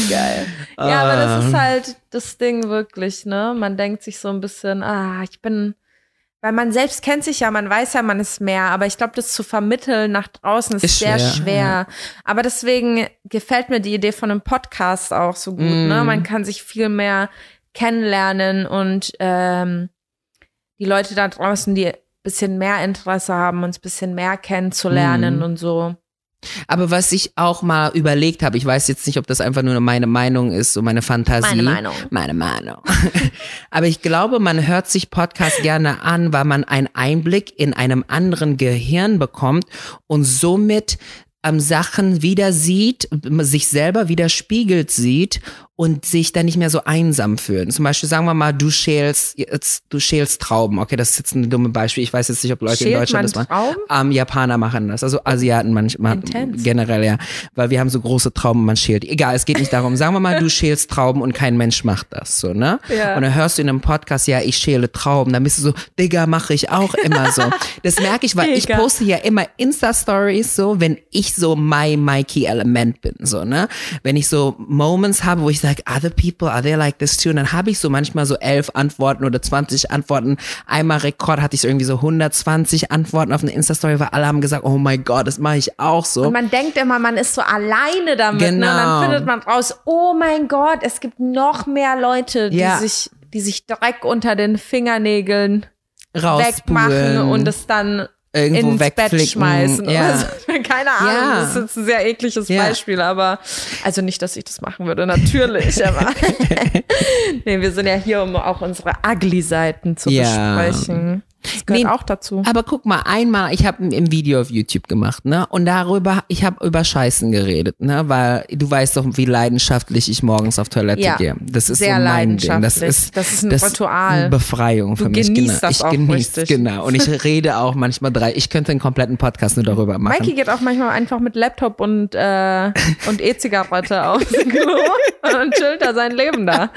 Geil. Ja, aber das Ah. ist halt das Ding wirklich, ne? Man denkt sich so ein bisschen, ah, ich bin, weil man selbst kennt sich ja, man weiß ja, man ist mehr, aber ich glaube, das zu vermitteln nach draußen ist, Ist sehr schwer, schwer. Aber deswegen gefällt mir die Idee von einem Podcast auch so gut, Mm. ne? Man kann sich viel mehr kennenlernen und ähm, die Leute da draußen, die ein bisschen mehr Interesse haben, uns ein bisschen mehr kennenzulernen Mm. und so. Aber was ich auch mal überlegt habe, ich weiß jetzt nicht, ob das einfach nur meine Meinung ist, so meine Fantasie. Meine Meinung. Meine Meinung. Aber ich glaube, man hört sich Podcast gerne an, weil man einen Einblick in einem anderen Gehirn bekommt und somit ähm, Sachen wieder sieht, sich selber widerspiegelt sieht und sich dann nicht mehr so einsam fühlen. Zum Beispiel sagen wir mal, du schälst, jetzt, du schälst Trauben. Okay, das ist jetzt ein dummes Beispiel. Ich weiß jetzt nicht, ob Leute in Schält Deutschland man das machen. Trauben? Ähm, Japaner machen das, also Asiaten manchmal Intens. generell ja, weil wir haben so große Trauben, man schält. Egal, es geht nicht darum. Sagen wir mal, du schälst Trauben und kein Mensch macht das, so ne? Ja. Und dann hörst du in einem Podcast, ja, ich schäle Trauben, dann bist du so, Digga, mache ich auch immer so. Das merke ich, weil ich Digga. poste ja immer Insta-Stories so, wenn ich so my Mikey Element bin, so ne? Wenn ich so Moments habe, wo ich sage, other people are they like this too? Und dann habe ich so manchmal so elf Antworten oder 20 Antworten. Einmal Rekord hatte ich so irgendwie so 120 Antworten auf eine Insta-Story, weil alle haben gesagt, oh my God, das mache ich auch so. Und man denkt immer, man ist so alleine damit. Ne? Und Genau. dann findet man raus, oh mein Gott, es gibt noch mehr Leute, die Ja. sich, die sich Dreck unter den Fingernägeln Rauspulen, wegmachen und es dann irgendwo ins Bett schmeißen. Ja. Oder so. Keine Ahnung, Ja. das ist jetzt ein sehr ekliges Ja. Beispiel, aber also nicht, dass ich das machen würde, natürlich, aber nee, wir sind ja hier, um auch unsere Ugly-Seiten zu Ja. besprechen. Das gehört Nee, auch dazu. Aber guck mal, einmal, ich habe ein Video auf YouTube gemacht, ne? Und darüber, ich habe über Scheißen geredet, ne? Weil du weißt doch, wie leidenschaftlich ich morgens auf Toilette Ja, gehe. Das ist sehr so mein Ding. Das ist, Das ist ein Ritual. Eine Befreiung für Du mich. genießt genau. das ich auch genieße genau. Und ich rede auch manchmal drei. Ich könnte einen kompletten Podcast nur darüber machen. Mikey geht auch manchmal einfach mit Laptop und, äh, und E-Zigarette aufs Klo und chillt da sein Leben da.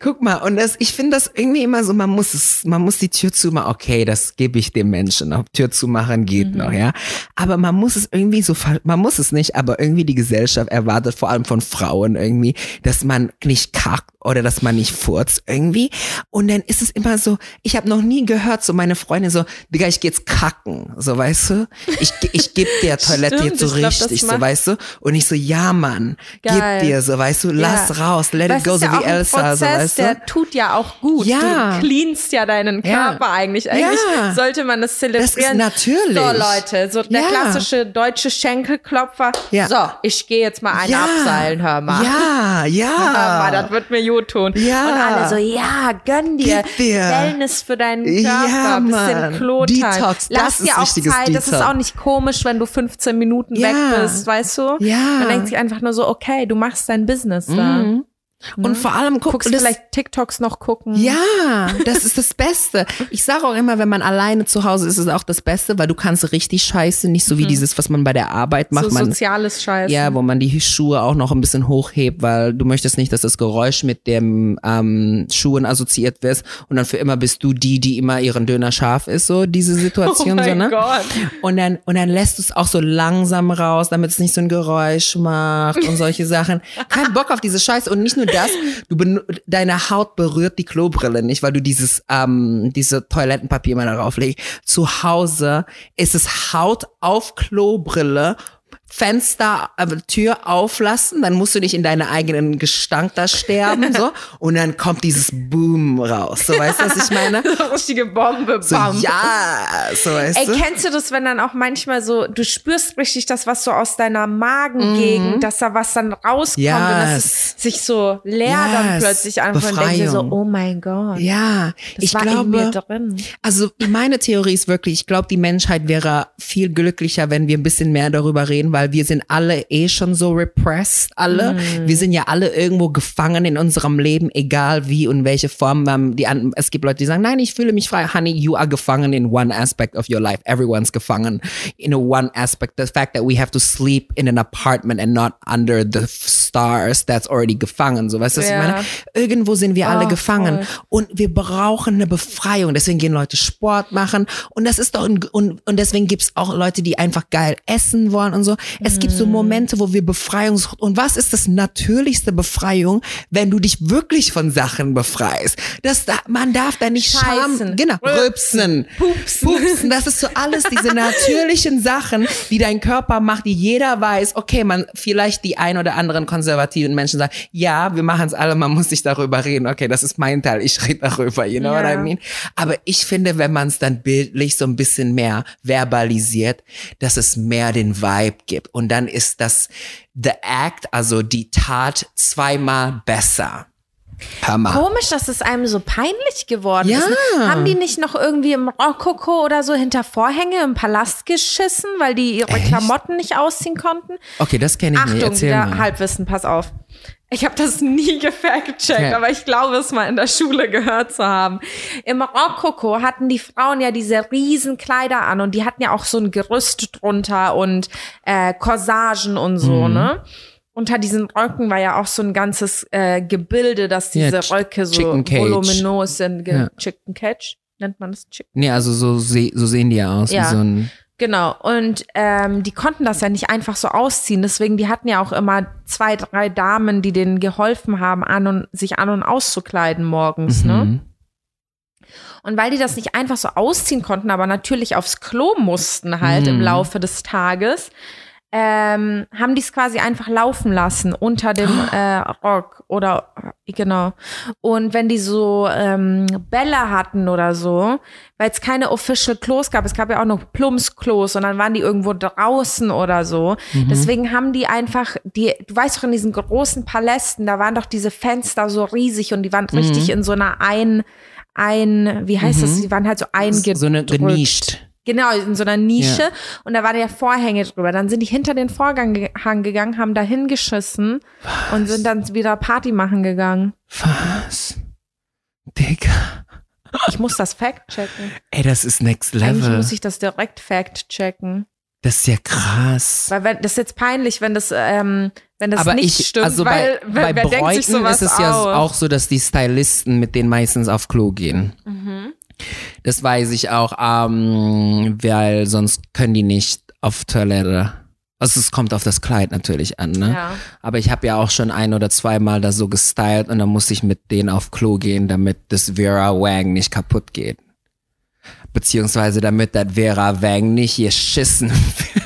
Guck mal, und das, ich finde das irgendwie immer so, man muss es, man muss die die Tür zumachen, okay, das gebe ich dem Menschen. Ob Tür zumachen geht Mhm. noch, ja. Aber man muss es irgendwie so, man muss es nicht, aber irgendwie die Gesellschaft erwartet, vor allem von Frauen irgendwie, dass man nicht kackt oder dass man nicht furzt irgendwie. Und dann ist es immer so, ich habe noch nie gehört, so meine Freundin so, Digga, ich geh jetzt kacken, so weißt du. Ich, ich geb der Toilette Stimmt, jetzt so glaub, richtig, so weißt du. Und ich so, ja Mann, Geil. gib dir, so weißt du, lass Ja. raus, let Das it go, so ja wie Elsa, Prozess, so weißt du. der tut ja auch gut. Ja. Du cleanst ja deinen Ja. Körper eigentlich. Eigentlich sollte man das zelebrieren. natürlich. So Leute, so der klassische deutsche Schenkelklopfer. Ja. So, ich gehe jetzt mal einen abseilen, hör mal. Ja, ja. Hör mal, das wird mir gut tun. Ja. Und alle so, ja, gönn dir. Gib dir. Wellness für deinen Körper. Ja, bisschen Mann. Klotime. Detox, Lass das dir ist auch Zeit. Das ist Detox. auch nicht komisch, wenn du 15 Minuten weg bist, weißt du? Ja. Man denkt sich einfach nur so, okay, du machst dein Business da. Mhm. Und vor allem guck, Guckst das- vielleicht TikToks noch gucken. Ja, das ist das Beste. Ich sage auch immer, wenn man alleine zu Hause ist, ist es auch das Beste, weil du kannst richtig scheiße, nicht so wie dieses, was man bei der Arbeit macht. Mhm. So man, soziales Scheiß. ja, wo man die Schuhe auch noch ein bisschen hochhebt, weil du möchtest nicht, dass das Geräusch mit dem ähm, Schuhen assoziiert wird und dann für immer bist du die, die immer ihren Döner scharf ist, so diese Oh Situation. so, mein ne? Gott. Und dann, und dann lässt du es auch so langsam raus, damit es nicht so ein Geräusch macht und solche Sachen. Kein Bock auf diese Scheiße. Und nicht nur das, du deine Haut berührt die Klobrille nicht, weil du dieses, ähm, diese Toilettenpapier immer darauf legst. Zu Hause ist es Haut auf Klobrille. Fenster, äh, Tür auflassen, dann musst du nicht in deinen eigenen Gestank da sterben, so. Und dann kommt dieses Boom raus. So, weißt du, was ich meine? Richtige Bombe, So, bam. ja, so, weißt Ey, du? kennst du das, wenn dann auch manchmal so, du spürst richtig das, was so aus deiner Magengegend, dass da was dann rauskommt und dass es Yes. sich so leer dann Yes. plötzlich anfühlt und denkst dir so, oh mein Gott. Ja, Das ich war in mir glaube, drin. also meine Theorie ist wirklich, ich glaube, die Menschheit wäre viel glücklicher, wenn wir ein bisschen mehr darüber reden, weil wir sind alle eh schon so repressed, alle. Mhm. Wir sind ja alle irgendwo gefangen in unserem Leben, egal wie und welche Form. Ähm, Die, es gibt Leute, die sagen, nein, ich fühle mich frei. Honey, you are gefangen in one aspect of your life. Everyone's gefangen in a one aspect. The fact that we have to sleep in an apartment and not under the stars, that's already gefangen. So, weißt du, was Ja. ich meine? Irgendwo sind wir alle Oh, gefangen. voll. Und wir brauchen eine Befreiung. Deswegen gehen Leute Sport machen. Und das ist doch, ein, und, und deswegen gibt's auch Leute, die einfach geil essen wollen und so. Es gibt so Momente, wo wir Befreiung suchen. Und was ist das natürlichste Befreiung, wenn du dich wirklich von Sachen befreist? Das, da, man darf da nicht Scheißen. Scham, genau, rülpsen, Pupsen. pupsen. Das ist so alles diese natürlichen Sachen, die dein Körper macht, die jeder weiß. Okay, man, vielleicht die ein oder anderen konservativen Menschen sagen, ja, wir machen es alle, man muss nicht darüber reden. Okay, das ist mein Teil, ich rede darüber, you know what I mean? Aber ich finde, wenn man es dann bildlich so ein bisschen mehr verbalisiert, dass es mehr den Vibe gibt. Und dann ist das the act, also die Tat zweimal besser. Mal. Komisch, dass es einem so peinlich geworden Ja. ist. Haben die nicht noch irgendwie im Rokoko oder so hinter Vorhänge im Palast geschissen, weil die ihre Echt? Klamotten nicht ausziehen konnten? Okay, das kenne ich nicht. Achtung, Erzähl wieder mal. Halbwissen, pass auf. Ich habe das nie gefact-checkt, Ja. aber ich glaube es mal in der Schule gehört zu haben. Im Rokoko hatten die Frauen ja diese riesen Kleider an und die hatten ja auch so ein Gerüst drunter und äh, Corsagen und so, Mhm. ne? Unter diesen Röcken war ja auch so ein ganzes äh, Gebilde, dass Ja, diese Ch- Röcke so voluminös sind. Ja. Chicken Catch? Nennt man das Chicken? Nee, also so, se so sehen die ja aus, Ja. wie so ein. Genau, und ähm, die konnten das ja nicht einfach so ausziehen. Deswegen, die hatten ja auch immer zwei, drei Damen, die denen geholfen haben, an und sich an und auszukleiden morgens, ne? Mhm. Und weil die das nicht einfach so ausziehen konnten, aber natürlich aufs Klo mussten halt im Mhm. Laufe des Tages, ähm, haben die es quasi einfach laufen lassen unter dem äh, Rock oder genau. Und wenn die so ähm, Bälle hatten oder so, weil es keine official Klos gab, es gab ja auch noch Plumpsklos und dann waren die irgendwo draußen oder so. Deswegen haben die einfach, die, du weißt doch in diesen großen Palästen, da waren doch diese Fenster so riesig und die waren richtig in so einer ein, ein, wie heißt das? Die waren halt so eingedrückt. So eine genischt. Genau, in so einer Nische. Ja. Und da waren ja Vorhänge drüber. Dann sind die hinter den Vorhang gegangen, haben da hingeschissen und sind dann wieder Party machen gegangen. Was? Digga. Ich muss das fact checken. Ey, das ist next Eigentlich level. muss ich das direkt fact checken. Das ist ja krass. Weil wenn, das ist jetzt peinlich, wenn das, ähm, wenn das Aber nicht ich, stimmt, also weil, bei, weil bei wer denkt sich Bräuten ist es ja aus? auch so, dass die Stylisten mit denen meistens auf Klo gehen. Mhm. Das weiß ich auch, ähm, weil sonst können die nicht auf Toilette. Also es kommt auf das Kleid natürlich an, ne? Ja. Aber ich habe ja auch schon ein oder zweimal da so gestylt und dann musste ich mit denen auf Klo gehen, damit das Vera Wang nicht kaputt geht. Beziehungsweise damit das Vera Wang nicht geschissen wird.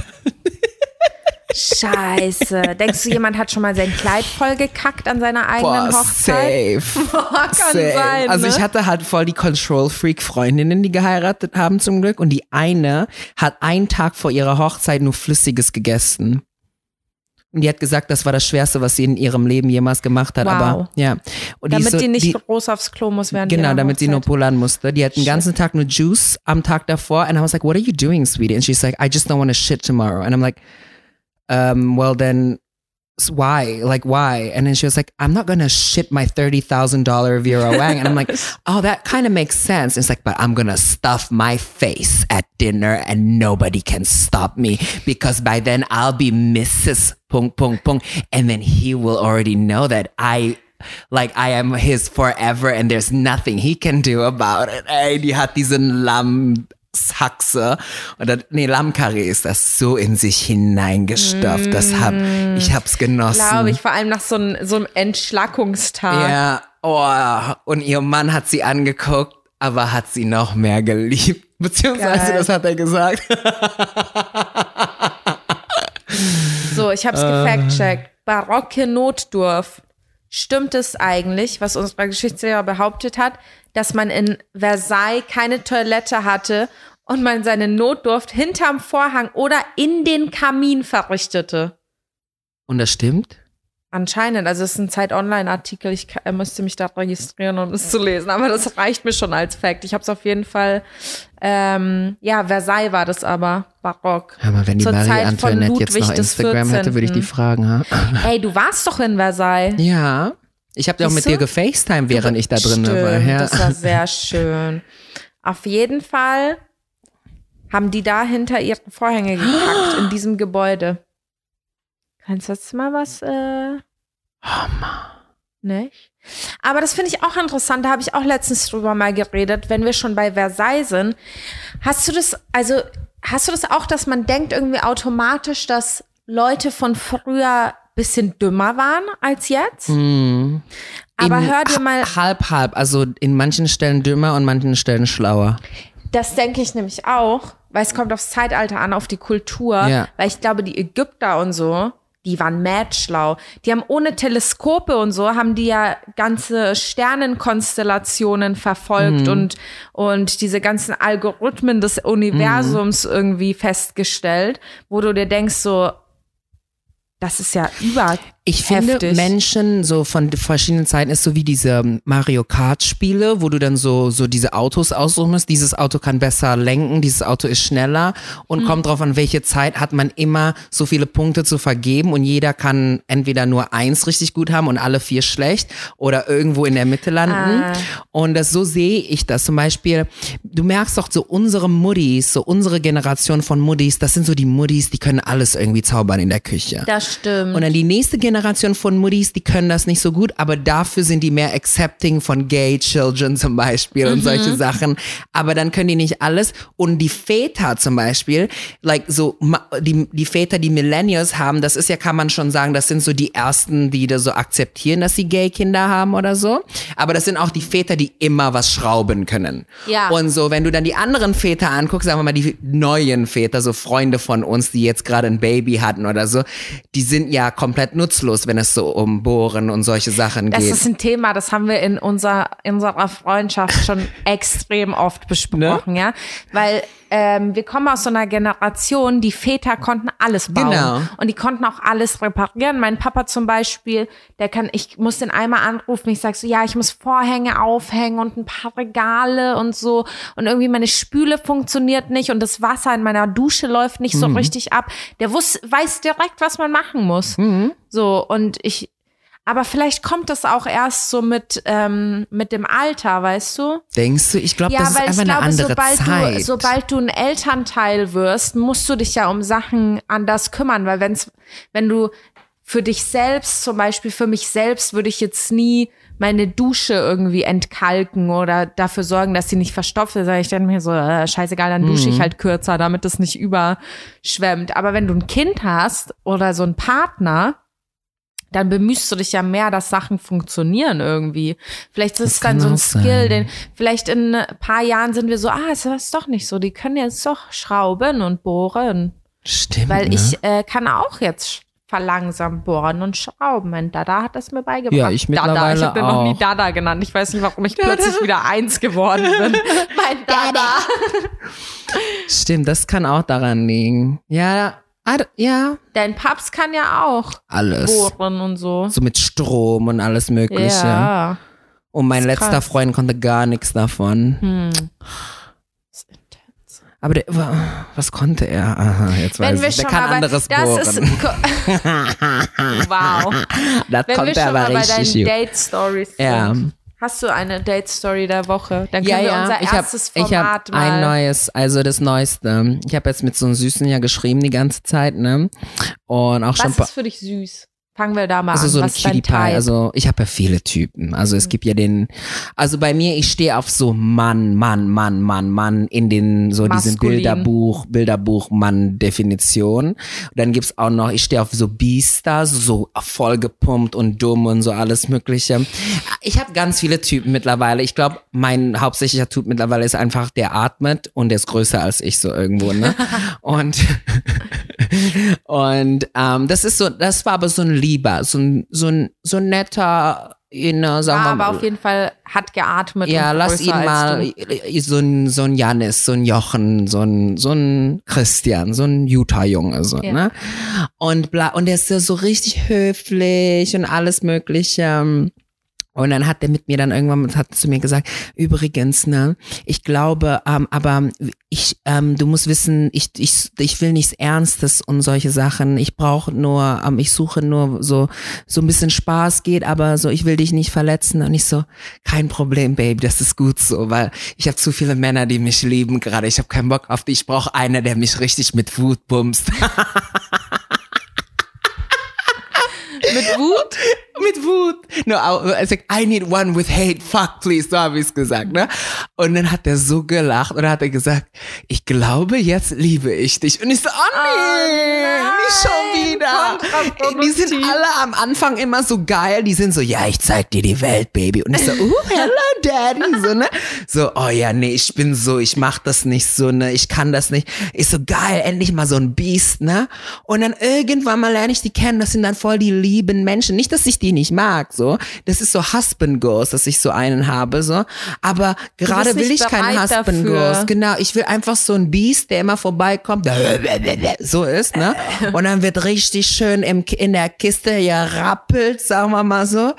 Scheiße. Denkst du, jemand hat schon mal sein Kleid voll gekackt an seiner eigenen Boah, Hochzeit? safe. Boah, kann Safe. sein. Also ne? ich hatte halt voll die Control-Freak-Freundinnen, die geheiratet haben zum Glück. Und die eine hat einen Tag vor ihrer Hochzeit nur Flüssiges gegessen. Und die hat gesagt, das war das Schwerste, was sie in ihrem Leben jemals gemacht hat. Wow. Aber ja. Und damit ist so, die nicht groß aufs Klo muss während Genau, damit sie nur pullern musste. Die hat den Shit. ganzen Tag nur Juice am Tag davor. And I was like, what are you doing, sweetie? And she's like, I just don't want to shit tomorrow. And I'm like, um, well then, why? Like, why? And then she was like, I'm not going to shit my $30,000 Vera Wang. And I'm like, oh, that kind of makes sense. It's like, but I'm going to stuff my face at dinner and nobody can stop me because by then I'll be Mrs. Pung Pung Pung. And then he will already know that I like I am his forever and there's nothing he can do about it. Die hat diesen Lammshaxe oder nee, Lammkarree ist das so in sich hineingestopft. Das hab ich hab's genossen. Glaube ich, vor allem nach so einem, so einem Entschlackungstag. Ja, oh, und ihr Mann hat sie angeguckt, aber hat sie noch mehr geliebt. Beziehungsweise, Geil. das hat er gesagt. So, ich hab's gefact-checkt. Barocke Notdurft. Stimmt es eigentlich, was unser Geschichtslehrer behauptet hat, dass man in Versailles keine Toilette hatte und man seine Notdurft hinterm Vorhang oder in den Kamin verrichtete? Und das stimmt? Anscheinend, also es ist ein Zeit-Online-Artikel, ich ka- äh, musste mich da registrieren, um es zu lesen, aber das reicht mir schon als Fact. Ich habe es auf jeden Fall, ähm, ja, Versailles war das aber, barock. Hör mal, wenn die Zur Marie Zeit Antoinette jetzt noch Instagram hätte, würde ich die 14.. fragen. Ha? Ey, du warst doch in Versailles. Ja. Ich habe ja auch mit dir gefacetime, während ich da drin Stimmt, war. Ja. Das war sehr schön. Auf jeden Fall haben die da hinter ihre Vorhänge gepackt in diesem Gebäude. Kannst du jetzt mal was, äh, nicht? Aber das finde ich auch interessant, da habe ich auch letztens drüber mal geredet, wenn wir schon bei Versailles sind. Hast du das, also, hast du das auch, dass man denkt irgendwie automatisch, dass Leute von früher bisschen dümmer waren als jetzt? Hm. Aber In hör dir mal, ha- Halb, halb. Also in manchen Stellen dümmer und manchen Stellen schlauer. Das denke ich nämlich auch, weil es kommt aufs Zeitalter an, auf die Kultur. Ja. Weil ich glaube, die Ägypter und so, die waren mad schlau. Die haben ohne Teleskope und so, haben die ja ganze Sternenkonstellationen verfolgt Mhm. und, und diese ganzen Algorithmen des Universums Mhm. irgendwie festgestellt, wo du dir denkst so, das ist ja über Ich finde, heftig. Menschen so von verschiedenen Zeiten ist so wie diese Mario Kart Spiele, wo du dann so, so diese Autos aussuchen musst. Dieses Auto kann besser lenken, dieses Auto ist schneller und kommt drauf an, welche Zeit hat man immer so viele Punkte zu vergeben und jeder kann entweder nur eins richtig gut haben und alle vier schlecht oder irgendwo in der Mitte landen. Ah. Und das, so sehe ich das. Zum Beispiel, du merkst doch so unsere Muddies, so unsere Generation von Muddies, das sind so die Muddies, die können alles irgendwie zaubern in der Küche. Das stimmt. Und dann die nächste Generation von Muddies, die können das nicht so gut, aber dafür sind die mehr accepting von gay children zum Beispiel und solche Sachen. Aber dann können die nicht alles. Und die Väter zum Beispiel, like so, die, die Väter, die Millennials haben, das ist ja, kann man schon sagen, das sind so die ersten, die da so akzeptieren, dass sie gay Kinder haben oder so. Aber das sind auch die Väter, die immer was schrauben können. Ja. Und so, wenn du dann die anderen Väter anguckst, sagen wir mal die neuen Väter, so Freunde von uns, die jetzt gerade ein Baby hatten oder so, die sind ja komplett nutzlos, wenn es so um Bohren und solche Sachen Das geht. ist ein Thema, das haben wir in unserer, in unserer Freundschaft schon extrem oft besprochen, Ne? ja. Weil ähm, wir kommen aus so einer Generation, die Väter konnten alles bauen. Genau. Und die konnten auch alles reparieren. Mein Papa zum Beispiel, der kann, ich muss den einmal anrufen, ich sag so, ja, ich muss Vorhänge aufhängen und ein paar Regale und so. Und irgendwie meine Spüle funktioniert nicht und das Wasser in meiner Dusche läuft nicht so Mhm. richtig ab. Der wus, weiß direkt, was man machen muss. So, und ich, aber vielleicht kommt das auch erst so mit, ähm, mit dem Alter, weißt du? Denkst du? Ich glaube, Ja, das ist weil ich einfach eine glaube, andere sobald Zeit. du, sobald du ein Elternteil wirst, musst du dich ja um Sachen anders kümmern, weil wenn's, wenn du für dich selbst, zum Beispiel für mich selbst, würde ich jetzt nie meine Dusche irgendwie entkalken oder dafür sorgen, dass sie nicht verstopft ist. Ich denke mir so, äh, scheißegal, dann dusche ich Mhm. halt kürzer, damit es nicht überschwemmt. Aber wenn du ein Kind hast oder so einen Partner, dann bemühst du dich ja mehr, dass Sachen funktionieren irgendwie. Vielleicht ist Das es dann so ein Skill, sein. den vielleicht in ein paar Jahren sind wir so, ah, es ist doch nicht so. Die können jetzt doch schrauben und bohren. Stimmt. Weil ne? ich äh, kann auch jetzt verlangsamt bohren und schrauben. Mein Dada hat das mir beigebracht. Ja, ich Dada, mittlerweile ich habe den noch nie. Dada genannt. Ich weiß nicht, warum ich plötzlich wieder eins geworden bin. mein Dada. Stimmt, das kann auch daran liegen. Ja, ja, Dein Paps kann ja auch alles. bohren und so. So mit Strom und alles Mögliche. Ja. Und mein Das ist letzter krass. Freund konnte gar nichts davon. Hm. Aber der, wa- was konnte er? Aha, jetzt Wenn weiß wir ich. Der schon kann mal bei, anderes das bohren. ist wow. das Wenn wir konnte er schon mal aber bei richtig deinen gut. Date Stories Ja. sind. Hast du eine Date Story der Woche? Dann können Ja, wir ja, unser ich erstes ich Format hab mal. ein neues, also das Neueste. Ich habe jetzt mit so einem Süßen ja geschrieben die ganze Zeit, ne? Und auch schon Was ist für dich süß? Fangen wir da mal Also an. so ein Cutie Pie. Also ich habe ja viele Typen. Also es gibt ja den, also bei mir, ich stehe auf so Mann, Mann, Mann, Mann, Mann in den so diesen Maskulin. Bilderbuch, Bilderbuch Mann Definition. Und dann gibt's auch noch, ich stehe auf so Biester, so vollgepumpt und dumm und so alles Mögliche. Ich habe ganz viele Typen mittlerweile. Ich glaube, mein hauptsächlicher Typ mittlerweile ist einfach, der atmet und der ist größer als ich so irgendwo, ne? und und ähm, das ist so, das war aber so ein Lieber, so ein, so ein, so ein netter, inner, sagen ja, wir aber mal. auf jeden Fall hat geatmet. Ja, lass ihn mal so ein, so ein Janis, so ein Jochen, so ein, so ein Christian, so ein Utah-Junge, so, Ja. ne? Und bla, und der ist ja so richtig höflich und alles Mögliche. Und dann hat er mit mir dann irgendwann hat zu mir gesagt, übrigens, ne, ich glaube, ähm, aber ich, ähm, du musst wissen, ich, ich, ich will nichts Ernstes und solche Sachen. Ich brauche nur, ähm, ich suche nur so, so ein bisschen Spaß geht, aber so, ich will dich nicht verletzen. Und ich so, kein Problem, Babe, das ist gut so, weil ich habe zu viele Männer, die mich lieben gerade. Ich habe keinen Bock auf dich. Ich brauche einer, der mich richtig mit Wut bumst. Mit Wut? mit Wut. No, I, I said, I need one with hate. Fuck, please. So habe ich's gesagt, ne? Und dann hat er so gelacht und dann hat er gesagt, ich glaube, jetzt liebe ich dich. Und ich so, oh nee, nein, nicht schon wieder. Die sind alle am Anfang immer so geil. Die sind so, ja, ich zeig dir die Welt, Baby. Und ich so, uh, hello, Daddy. So, ne? So, oh ja, nee, ich bin so, ich mach das nicht so, ne? Ich kann das nicht. Ich so, geil, endlich mal so ein Biest, ne? Und dann irgendwann mal lerne ich die kennen. Das sind dann voll die lieben Menschen. Nicht, dass ich die nicht mag, so. Das ist so Husband Girls, dass ich so einen habe, so. Aber gerade will ich keinen Husband. Girls. Genau, ich will einfach so ein Biest, der immer vorbeikommt, so ist, ne? Und dann wird richtig schön im, in der Kiste gerappelt, sagen wir mal so.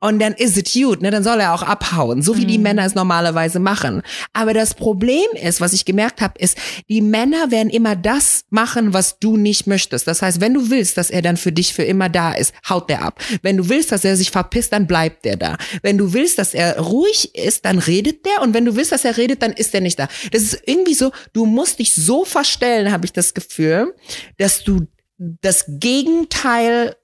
Und dann ist es gut, ne? Dann soll er auch abhauen, so wie die Männer es normalerweise machen. Aber das Problem ist, was ich gemerkt habe, ist, die Männer werden immer das machen, was du nicht möchtest. Das heißt, wenn du willst, dass er dann für dich für immer da ist, haut der ab. Wenn du willst, dass er sich verpisst, dann bleibt der da. Wenn du willst, dass er ruhig ist, dann redet der. Und wenn du willst, dass er redet, dann ist er nicht da. Das ist irgendwie so, du musst dich so verstellen, habe ich das Gefühl, dass du das Gegenteil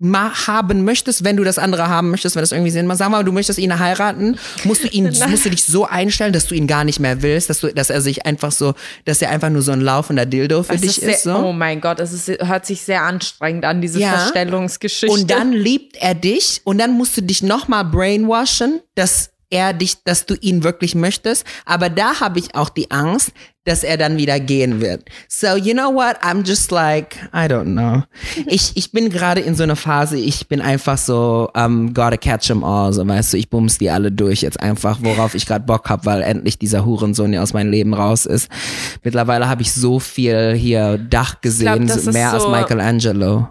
haben möchtest, wenn du das andere haben möchtest, wenn das irgendwie Sinn macht. Sag mal, du möchtest ihn heiraten, musst du ihn, musst du dich so einstellen, dass du ihn gar nicht mehr willst, dass du, dass er sich einfach so, dass er einfach nur so ein laufender Dildo für Das dich ist ist, sehr, so. Oh mein Gott, es ist, hört sich sehr anstrengend an, diese Ja. Verstellungsgeschichte. Und dann liebt er dich und dann musst du dich nochmal brainwashen, dass er dich, dass du ihn wirklich möchtest. Aber da habe ich auch die Angst, dass er dann wieder gehen wird. So, you know what? I'm just like, I don't know. Ich, ich bin gerade in so einer Phase, ich bin einfach so, um, gotta catch them all, so weißt du, ich bums die alle durch jetzt einfach, worauf ich gerade Bock hab, weil endlich dieser Hurensohn ja aus meinem Leben raus ist. Mittlerweile habe ich so viel hier Dach gesehen, ist mehr als so- Michelangelo.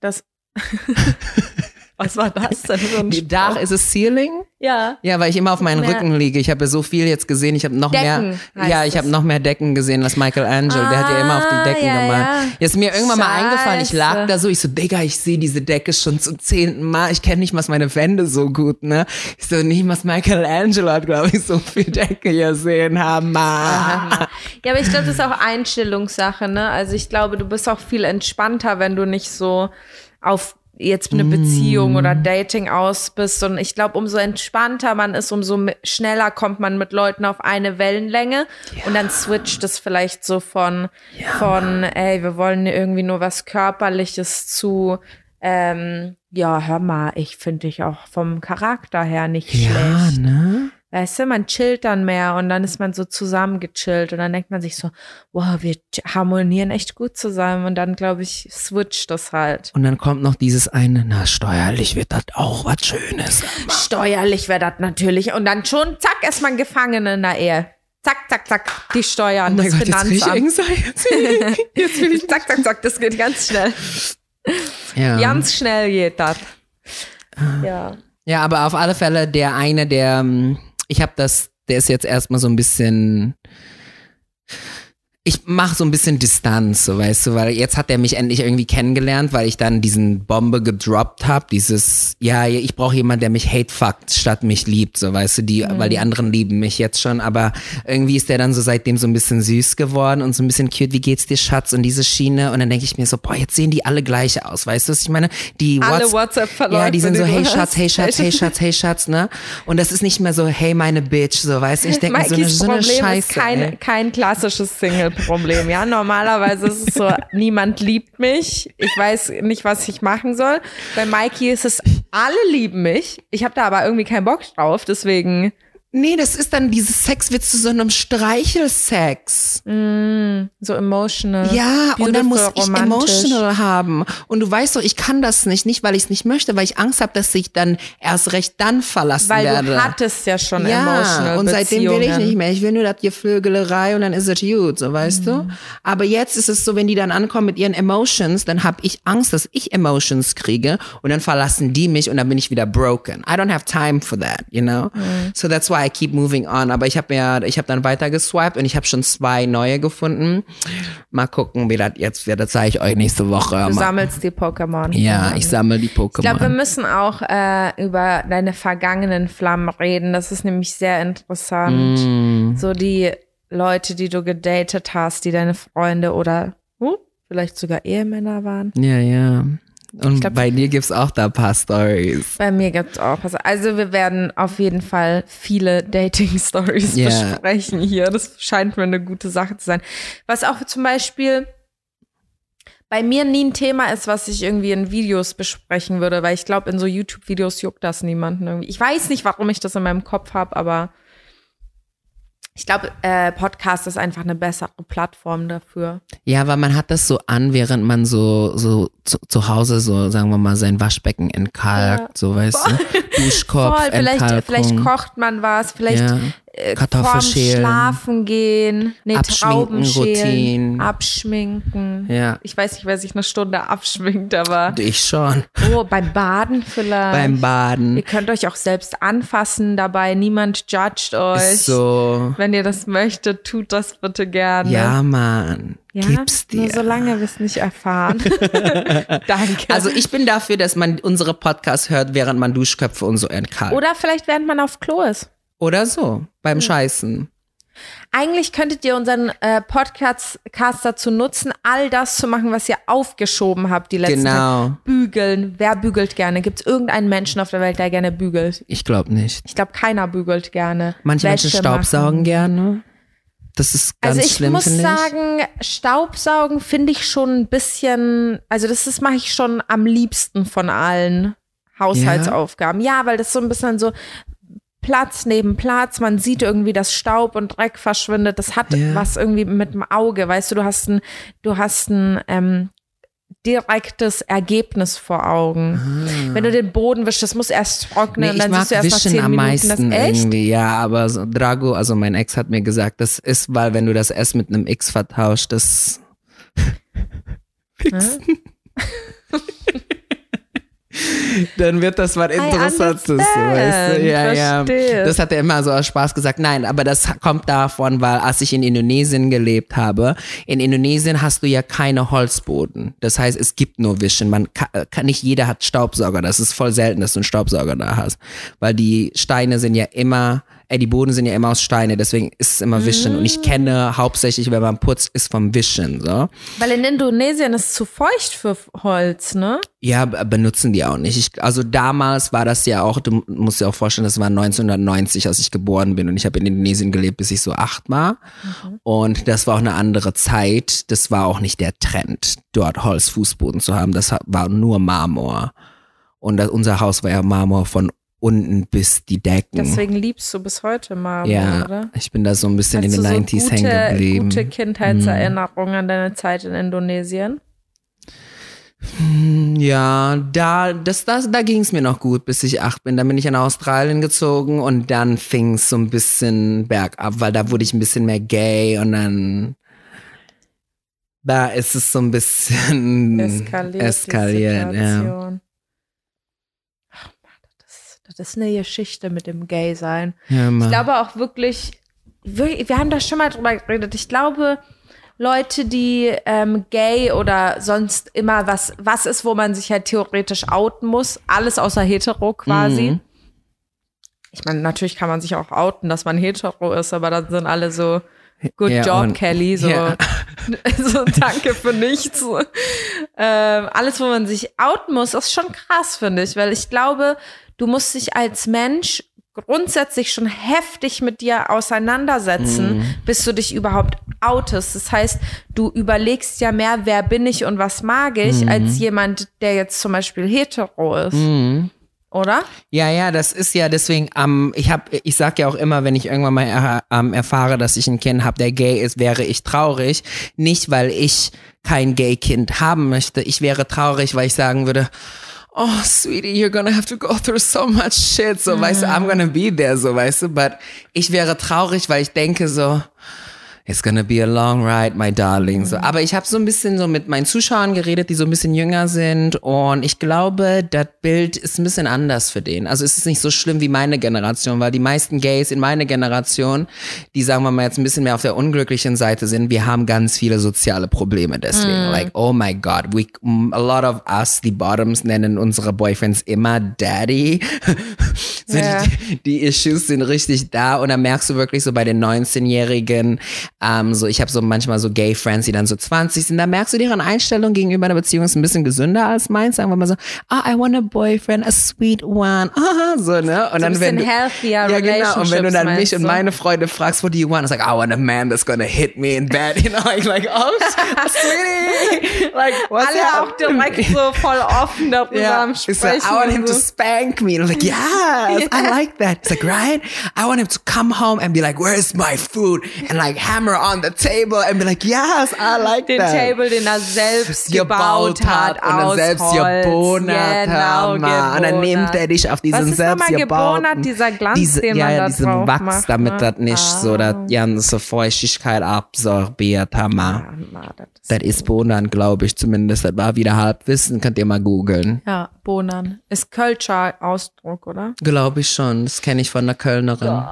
das. Was war das denn für ein Die Dach Spruch? ist es Ceiling? Ja. Ja, weil ich immer auf meinen Mehr- Rücken liege. Ich habe ja so viel jetzt gesehen. Ich habe noch Decken mehr. Ja, ich habe noch mehr Decken gesehen als Michelangelo. Der hat ja immer auf die Ah, Decken ja, gemalt. ja. Jetzt ist mir irgendwann mal eingefallen, ich lag Scheiße. da so, ich so, Digga, ich sehe diese Decke schon zum zehnten Mal. Ich kenne nicht mal meine Wände so gut, ne? Ich so, nicht mal Michelangelo hat, glaube ich, so viel Decke gesehen haben. Ja, aber ich glaube, das ist auch Einstellungssache, ne? Also ich glaube, du bist auch viel entspannter, wenn du nicht so auf jetzt eine Beziehung oder Dating aus bist. Und ich glaube, umso entspannter man ist, umso schneller kommt man mit Leuten auf eine Wellenlänge. Und dann switcht es vielleicht so von, von, ey, wir wollen irgendwie nur was Körperliches zu, ähm, ja, hör mal, ich finde dich auch vom Charakter her nicht Ja, schlecht. ne? Weißt du, man chillt dann mehr und dann ist man so zusammengechillt und dann denkt man sich so, wow, wir harmonieren echt gut zusammen und dann, glaube ich, switcht das halt. Und dann kommt noch dieses eine, na, steuerlich wird das auch was Schönes. Steuerlich wäre das natürlich und dann schon, zack, ist man gefangen in der Ehe. Zack, zack, zack, die Steuern, das Finanzamt. Anxiety. Jetzt will ich. Zack, zack, zack, das geht ganz schnell. Ja. Ganz schnell geht das. Ja. ja, aber auf alle Fälle der eine, der, ähm, ich habe das, der ist jetzt erstmal so ein bisschen, ich mache so ein bisschen Distanz, so weißt du, weil jetzt hat er mich endlich irgendwie kennengelernt, weil ich dann diesen Bombe gedroppt habe, dieses, ja, ich brauche jemanden, der mich hate fuckt, statt mich liebt, so weißt du, die, weil die anderen lieben mich jetzt schon, aber irgendwie ist der dann so seitdem so ein bisschen süß geworden und so ein bisschen cute, wie geht's dir, Schatz, und diese Schiene und dann denke ich mir so, boah, jetzt sehen die alle gleich aus, weißt du, was ich meine? Die Alle What's- WhatsApp-Verläufe, Ja, die sind so, hey. Schatz, hey Schatz, hey Schatz, hey Schatz, ne? Und das ist nicht mehr so, hey meine Bitch, so weißt du, ich denke so eine, so eine Scheiße. ist kein, ey. kein klassisches Single-Problem. Ja, normalerweise ist es so, niemand liebt mich. Ich weiß nicht, was ich machen soll. Bei Mikey ist es, alle lieben mich. Ich habe da aber irgendwie keinen Bock drauf, deswegen. Nee, das ist dann dieses Sex wird zu so einem Streichelsex. So emotional. Ja, und dann muss ich romantisch. emotional haben. Und du weißt doch, ich kann das nicht, nicht weil ich es nicht möchte, weil ich Angst habe, dass ich dann erst recht dann verlassen Weil werde. du hattest ja schon ja, emotional und seitdem will ich nicht mehr. Ich will nur das Geflügelerei und dann ist es gut, so weißt Mhm. du. Aber jetzt ist es so, wenn die dann ankommen mit ihren Emotions, dann habe ich Angst, dass ich Emotions kriege und dann verlassen die mich und dann bin ich wieder broken. I don't have time for that, you know. Mhm. So that's why I keep moving on. Aber ich habe mir, ich habe dann weiter geswiped und ich habe schon zwei neue gefunden. Mal gucken, wie das jetzt wird. Das zeige ich euch nächste Woche. Du sammelst die Pokémon. ja, ich sammle die Ich glaube, wir Pokémon. müssen auch äh, über deine vergangenen Flammen reden. Das ist nämlich sehr interessant. Mm. So die Leute, die du gedatet hast, die deine Freunde oder huh, vielleicht sogar Ehemänner waren. Ja, ja. Und glaub- bei dir gibt's auch da ein paar Stories. Bei mir gibt's auch was. Also wir werden auf jeden Fall viele Dating-Stories Ja. besprechen hier. Das scheint mir eine gute Sache zu sein. Was auch zum Beispiel bei mir nie ein Thema ist, was ich irgendwie in Videos besprechen würde, weil ich glaube, in so YouTube-Videos juckt das niemanden irgendwie. Ich weiß nicht, warum ich das in meinem Kopf habe, aber ich glaube, äh, Podcast ist einfach eine bessere Plattform dafür. Ja, weil man hat das so an, während man so, so zu, zu Hause so, sagen wir mal, sein Waschbecken entkalkt, Ja. so weißt du, Duschkopf, Voll, vielleicht, vielleicht kocht man was, vielleicht ja. Äh, Kartoffel vorm schälen. Schlafen gehen, nee, Abschminken, Trauben schälen, abschminken. Ja. Ich weiß nicht, wer sich eine Stunde abschminkt, aber Ich schon. oh, beim Baden vielleicht. Beim Ihr Baden. könnt euch auch selbst anfassen dabei, niemand judgt euch. Ist so. Wenn ihr das möchtet, tut das bitte gerne. Ja, Mann. Ja? Gib's dir. Nur solange wir es nicht erfahren. Danke. Also ich bin dafür, dass man unsere Podcasts hört, während man Duschköpfe und so entkalkt. Oder vielleicht, während man auf Klo ist. Oder so. Beim Scheißen. Eigentlich könntet ihr unseren äh, Podcast Cast dazu nutzen, all das zu machen, was ihr aufgeschoben habt die letzten Genau. Tage. Bügeln. Wer bügelt gerne? Gibt es irgendeinen Menschen auf der Welt, der gerne bügelt? Ich glaube nicht. Ich glaube, keiner bügelt gerne. Manche Menschen Wäsche staubsaugen machen. gerne. Das ist ganz Also ich schlimm, muss finde ich. sagen, Staubsaugen finde ich schon ein bisschen, also das ist mache ich schon am liebsten von allen Haushaltsaufgaben. Ja? weil das so ein bisschen so Platz neben Platz, man sieht irgendwie, dass Staub und Dreck verschwindet. Das hat Ja. was irgendwie mit dem Auge, weißt du, du hast ein, du hast ein ähm, direktes Ergebnis vor Augen. Wenn du den Boden wischst, das muss erst trocknen Ah. Nee, dann siehst du erst nach Wischen zehn am Minuten meisten das echt. irgendwie, ja, aber so Drago, also mein Ex hat mir gesagt, das ist, weil wenn du das S mit einem X vertauscht, das Fixen. Dann wird das was Interessantes, weißt du? Ja, ja. Das hat er immer so aus Spaß gesagt. Nein, aber das kommt davon, weil als ich in Indonesien gelebt habe, in Indonesien hast du ja keine Holzboden. Das heißt, es gibt nur Wischen. Man kann, kann nicht jeder hat Staubsauger. Das ist voll selten, dass du einen Staubsauger da hast, weil die Steine sind ja immer ey, die Boden sind ja immer aus Steine, deswegen ist es immer Wischen. Und ich kenne hauptsächlich, wenn man putzt, ist vom Wischen, so. Weil in Indonesien ist es zu feucht für Holz, ne? Ja, benutzen die auch nicht. Ich, also damals war das ja auch, du musst dir auch vorstellen, das war 1990, als ich geboren bin und ich habe in Indonesien gelebt, bis ich so acht war. Und das war auch eine andere Zeit. Das war auch nicht der Trend, dort Holzfußboden zu haben. Das war nur Marmor. Und das, unser Haus war ja Marmor von unten bis die Decken. Deswegen liebst du bis heute Marmor, ja, oder? ich bin da so ein bisschen Hast in den so 90s hängen geblieben. gute Kindheitserinnerungen an deine Zeit in Indonesien? Ja, da, das, das, da ging es mir noch gut, bis ich acht bin. Dann bin ich nach Australien gezogen und dann fing es so ein bisschen bergab, weil da wurde ich ein bisschen mehr gay und dann da ist es so ein bisschen Eskaliert. eskaliert ja. Das, ist eine Geschichte mit dem Gay-Sein. ja Ich glaube auch wirklich, wir, wir haben da schon mal drüber geredet. Ich glaube, Leute, die ähm, gay oder sonst immer was, was ist, wo man sich halt theoretisch outen muss, alles außer hetero quasi. Mhm. Ich meine, natürlich kann man sich auch outen, dass man hetero ist, aber dann sind alle so, good Ja, job, Kelly, so, Ja. so danke für nichts. Ähm, alles, wo man sich outen muss, ist schon krass, finde ich, weil ich glaube, du musst dich als Mensch grundsätzlich schon heftig mit dir auseinandersetzen, Mhm. bis du dich überhaupt outest. Das heißt, du überlegst ja mehr, wer bin ich und was mag ich, Mhm. als jemand, der jetzt zum Beispiel hetero ist. Oder? Ja, ja, das ist ja deswegen, ähm, ich hab, ich sag ja auch immer, wenn ich irgendwann mal er, ähm, erfahre, dass ich ein Kind habe, der gay ist, wäre ich traurig. Nicht, weil ich kein Gay-Kind haben möchte. Ich wäre traurig, weil ich sagen würde, oh, sweetie, you're gonna have to go through so much shit. So, weißt du, I'm gonna be there, so, weißt du. But ich wäre traurig, weil ich denke so, It's gonna be a long ride, my darling. So, aber ich habe so ein bisschen so mit meinen Zuschauern geredet, die so ein bisschen jünger sind und ich glaube, das Bild ist ein bisschen anders für den. Also es ist nicht so schlimm wie meine Generation, weil die meisten Gays in meiner Generation, die sagen wir mal jetzt ein bisschen mehr auf der unglücklichen Seite sind, wir haben ganz viele soziale Probleme deswegen. Like, oh my God, we, a lot of us, die Bottoms, nennen unsere Boyfriends immer Daddy. so Ja. die, die Issues sind richtig da und dann merkst du wirklich so bei den 19-Jährigen, ähm, so ich habe so manchmal so Gay Friends, die dann so 20 sind, da merkst du deren Einstellung gegenüber einer Beziehung ist ein bisschen gesünder als meins, sagen wir mal so, ah, I want a boyfriend, a sweet one, ah, so, ne? Und So ein dann wenn du, healthier ja, genau, und wenn du dann mich und du? meine Freunde fragst, what do you want? It's like, I want a man that's gonna hit me in bed, you know, like, like oh, sweetie, like, what's Alle auch happening? direkt so voll offen darüber Yeah. am Sprechen. like, I want him und to so. spank me. And I'm like, yes, I like that. He's like, right? I want him to come home and be like, where's my food? And like hammer on the table and be like, yes, I like den that. Table, den er selbst gebaut, gebaut hat, und dann aus selbst Holz. geboren hat. Genau, Hammer. Und dann nimmt er dich auf diesen Was selbst gebauten, dieser Glanz, diese, den ja, man ja, diesen Wachs, macht, damit ne? das nicht so, dass Ah. ganze Feuchtigkeit absorbiert, Hammer. Ja, Mann, das ist- Das ist Bohnen, glaube ich zumindest. Das war wieder Halbwissen, könnt ihr mal googeln. Ja, Bohnen. Ist Kölscher Ausdruck, oder? Glaube ich schon. Das kenne ich von der Kölnerin.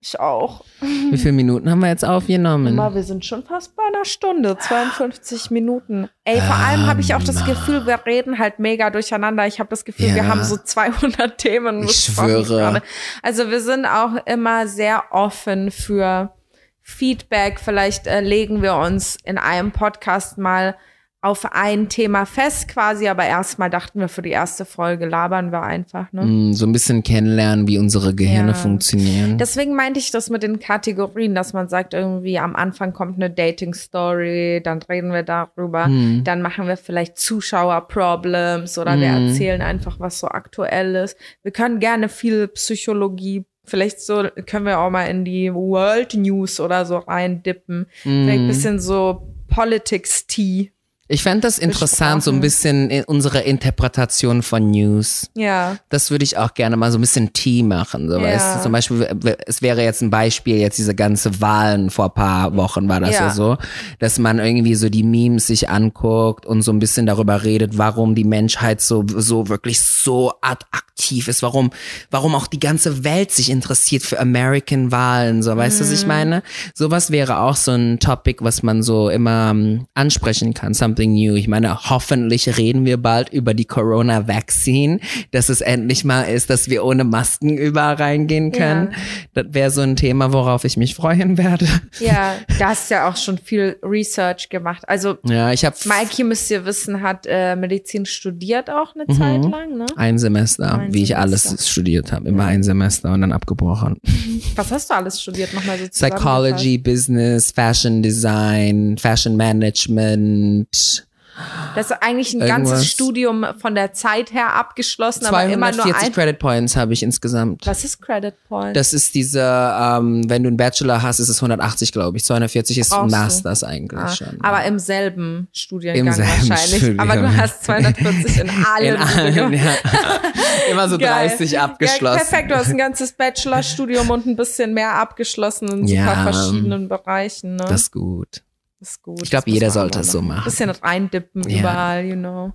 Ich auch. Wie viele Minuten haben wir jetzt aufgenommen? Mal, wir sind schon fast bei einer Stunde, 52 Minuten. Ey, vor allem habe ich auch das Gefühl, wir reden halt mega durcheinander. Ich habe das Gefühl, Ja. wir haben so 200 Themen. Ich schwöre. Also wir sind auch immer sehr offen für Feedback. Vielleicht äh, legen wir uns in einem Podcast mal auf ein Thema fest quasi, aber erstmal dachten wir, für die erste Folge labern wir einfach. Ne? Mm, so ein bisschen kennenlernen, wie unsere Gehirne Ja. funktionieren. Deswegen meinte ich das mit den Kategorien, dass man sagt, irgendwie am Anfang kommt eine Dating-Story, dann reden wir darüber, Hm. dann machen wir vielleicht Zuschauer-Problems oder wir Hm. erzählen einfach, was so aktuell ist. Wir können gerne viel Psychologie, vielleicht so, können wir auch mal in die World News oder so reindippen. Vielleicht ein Mm. bisschen so Politics-Tea. Ich fände das interessant, so ein bisschen in unsere Interpretation von News. Ja, Das würde ich auch gerne mal so ein bisschen Tee machen. So, Ja. weißt du? Zum Beispiel, es wäre jetzt ein Beispiel, jetzt diese ganze Wahlen vor ein paar Wochen war das ja. Ja. so, dass man irgendwie so die Memes sich anguckt und so ein bisschen darüber redet, warum die Menschheit so, so wirklich so ad- aktiv ist, warum, warum auch die ganze Welt sich interessiert für American Wahlen, so, weißt du, was ich Mhm. meine? Sowas wäre auch so ein Topic, was man so immer ähm, ansprechen kann. Something something new. Ich meine, hoffentlich reden wir bald über die Corona-Vaccine, dass es endlich mal ist, dass wir ohne Masken überall reingehen können. Ja. Das wäre so ein Thema, worauf ich mich freuen werde. Ja, da hast ja auch schon viel Research gemacht. Also ja, ich habe Mikey müsst ihr wissen, hat äh, Medizin studiert auch eine mhm. Zeit lang, ne? Ein Semester, ein wie Semester. ich alles studiert habe, immer ein Semester und dann abgebrochen. Was hast du alles studiert nochmal so Psychology, Business, Fashion Design, Fashion Management, das ist eigentlich ein Irgendwas. ganzes Studium von der Zeit her abgeschlossen, 240 aber immer nur ein Credit Points habe ich insgesamt. Was ist Credit Points? Das ist diese, ähm, wenn du einen Bachelor hast, ist es 180, glaube ich. 240 ist Brauchst Masters du? eigentlich ah, schon. Aber im selben Studiengang Im selben wahrscheinlich. Studium. Aber du hast 240 in allen. In allen ja. Immer so Geil. 30 abgeschlossen. Ja, perfekt, du hast ein ganzes Bachelorstudium und ein bisschen mehr abgeschlossen in ja, super verschiedenen Bereichen. Ne? Das ist gut ist gut. Ich glaube, jeder sollte es so machen. Ein bisschen reindippen ja. überall, you know.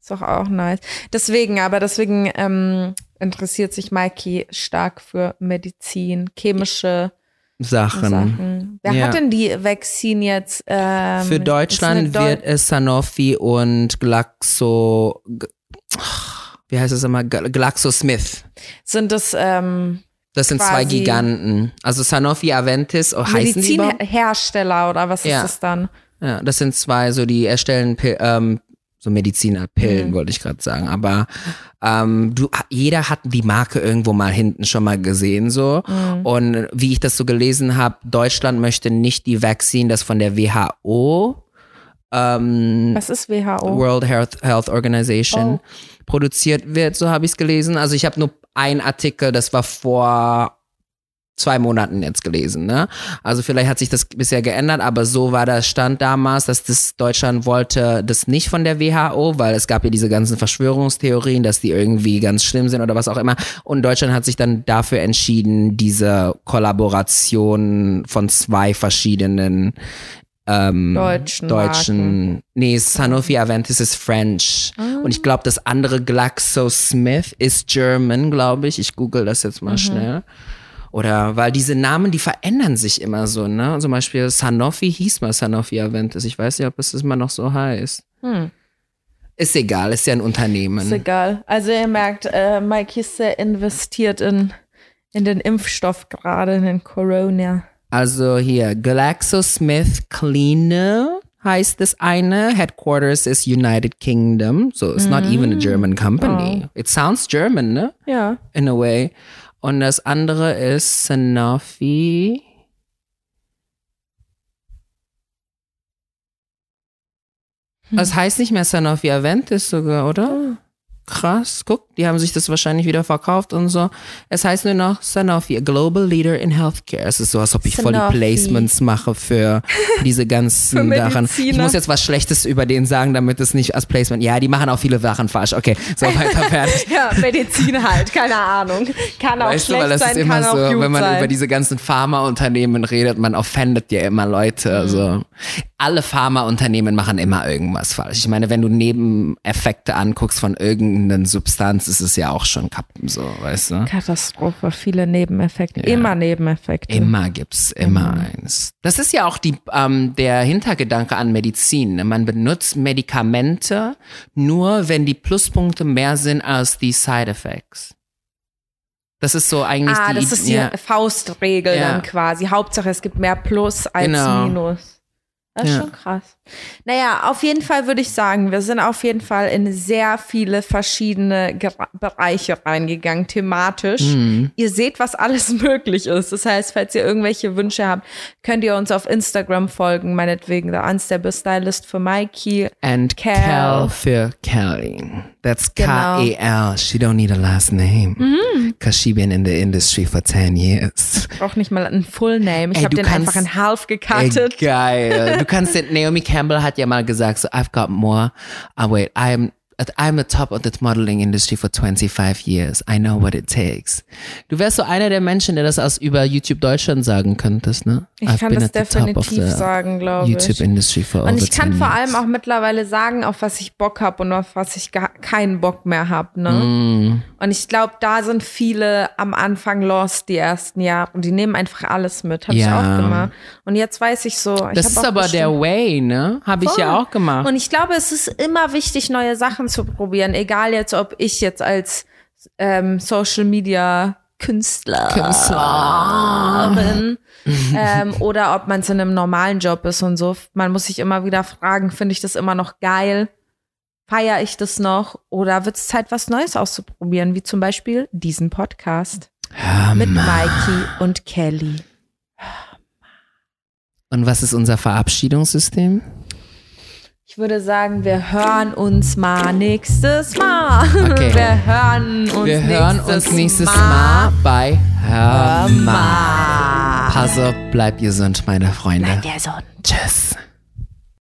Ist doch auch nice. Deswegen, aber deswegen ähm, interessiert sich Mikey stark für Medizin, chemische Sachen. Sachen. Wer ja. hat denn die Vaccine jetzt? Ähm, für Deutschland wird es Sanofi und Glaxo. Wie heißt es immer? GlaxoSmith. Sind das ähm, das sind zwei Giganten. Also Sanofi Aventis, oh, heißen die Medizinhersteller oder was ja. ist das dann? Ja, das sind zwei, so die erstellen ähm, so Medizinerpillen, mhm. wollte ich gerade sagen. Aber ähm, du, jeder hat die Marke irgendwo mal hinten schon mal gesehen so. Mhm. Und wie ich das so gelesen habe, Deutschland möchte nicht die Vaccine, das von der WHO ähm, Was ist WHO? World Health, Health Organization oh. produziert wird, so habe ich es gelesen. Also ich habe nur ein Artikel, das war vor zwei Monaten jetzt gelesen, ne? Also vielleicht hat sich das bisher geändert, aber so war der Stand damals, dass das Deutschland wollte das nicht von der WHO, weil es gab ja diese ganzen Verschwörungstheorien, dass die irgendwie ganz schlimm sind oder was auch immer. Und Deutschland hat sich dann dafür entschieden, diese Kollaboration von zwei verschiedenen ähm, deutschen, deutschen nee, Sanofi Aventis ist French. Ah. Und ich glaube, das andere GlaxoSmith ist German, glaube ich. Ich google das jetzt mal mhm. schnell. Oder weil diese Namen, die verändern sich immer so, ne? Zum Beispiel Sanofi hieß mal Sanofi Aventis. Ich weiß nicht, ob es immer noch so heißt. Hm. Ist egal, ist ja ein Unternehmen. Ist egal. Also ihr merkt, äh, Mike ist sehr investiert in, in den Impfstoff gerade, in den Corona. Also hier, GlaxoSmithKline heißt das eine. Headquarters ist United Kingdom. So it's mm. not even a German company. Oh. It sounds German, ne? Ja. In a way. Und das andere ist Sanofi. Hm. Das heißt nicht mehr Sanofi Aventis sogar, oder? Oh krass, guck, die haben sich das wahrscheinlich wieder verkauft und so. Es heißt nur noch Sanofi, a Global Leader in Healthcare. Es ist so, als ob ich Sanofi. voll die Placements mache für diese ganzen für Sachen. Ich muss jetzt was Schlechtes über den sagen, damit es nicht als Placement. Ja, die machen auch viele Sachen falsch. Okay, so weiter fertig. ja, Medizin halt, keine Ahnung. Kann auch weißt schlecht du, weil das sein, ist immer so, wenn man sein. über diese ganzen Pharmaunternehmen redet, man offendet ja immer Leute. Mhm. Also alle Pharmaunternehmen machen immer irgendwas falsch. Ich meine, wenn du Nebeneffekte anguckst von irgendeiner Substanz, ist es ja auch schon kappen, so, weißt du? Katastrophe, viele Nebeneffekte. Ja. Immer Nebeneffekte. Immer gibt's, immer mhm. eins. Das ist ja auch die, ähm, der Hintergedanke an Medizin. Ne? Man benutzt Medikamente nur, wenn die Pluspunkte mehr sind als die Side Effects. Das ist so eigentlich ah, die. das ist die ja. Faustregel ja. dann quasi. Hauptsache es gibt mehr Plus als genau. Minus. Das ist ja. schon krass. Naja, auf jeden Fall würde ich sagen, wir sind auf jeden Fall in sehr viele verschiedene Ger Bereiche reingegangen, thematisch. Mhm. Ihr seht, was alles möglich ist. Das heißt, falls ihr irgendwelche Wünsche habt, könnt ihr uns auf Instagram folgen, meinetwegen der Unstable Stylist für Mikey. And Cal, Cal für Kelly. That's genau. K-E-L. She don't need a last name. Mhm. Cause she been in the industry for 10 years. Ich brauche nicht mal einen Full Name. Ich habe den kannst, einfach in half gecuttet. Ey, geil. Du kannst den, Naomi Campbell hat ja mal gesagt, so, I've got more. Oh, wait, I'm I'm a top of the modeling industry for 25 years. I know what it takes. Du wärst so einer der Menschen, der das aus über YouTube Deutschland sagen könntest, ne? Ich I've kann das the definitiv the sagen, glaube YouTube ich. industry for Und ich kann 10 vor allem auch mittlerweile sagen, auf was ich Bock habe und auf was ich keinen Bock mehr habe. Ne? Mm. Und ich glaube, da sind viele am Anfang lost die ersten Jahre und die nehmen einfach alles mit. Habe ich Ja. auch gemacht. Und jetzt weiß ich so. Ich Das ist aber der Way, ne? Habe ich ja auch gemacht. Und ich glaube, es ist immer wichtig, neue Sachen zu probieren. Egal jetzt, ob ich jetzt als ähm, Social Media Künstler, bin ähm, oder ob man es in einem normalen Job ist und so. Man muss sich immer wieder fragen, finde ich das immer noch geil? Feiere ich das noch? Oder wird es Zeit, was Neues auszuprobieren? Wie zum Beispiel diesen Podcast Hör mit. Mikey und Kelly. Und was ist unser Verabschiedungssystem? Ich würde sagen, wir hören uns mal nächstes Mal. Okay. Wir hören uns Wir hören nächstes uns nächstes Mal. Mal bei Hör mal. mal. Pass auf, bleib gesund, meine Freunde. Bleib gesund. Tschüss.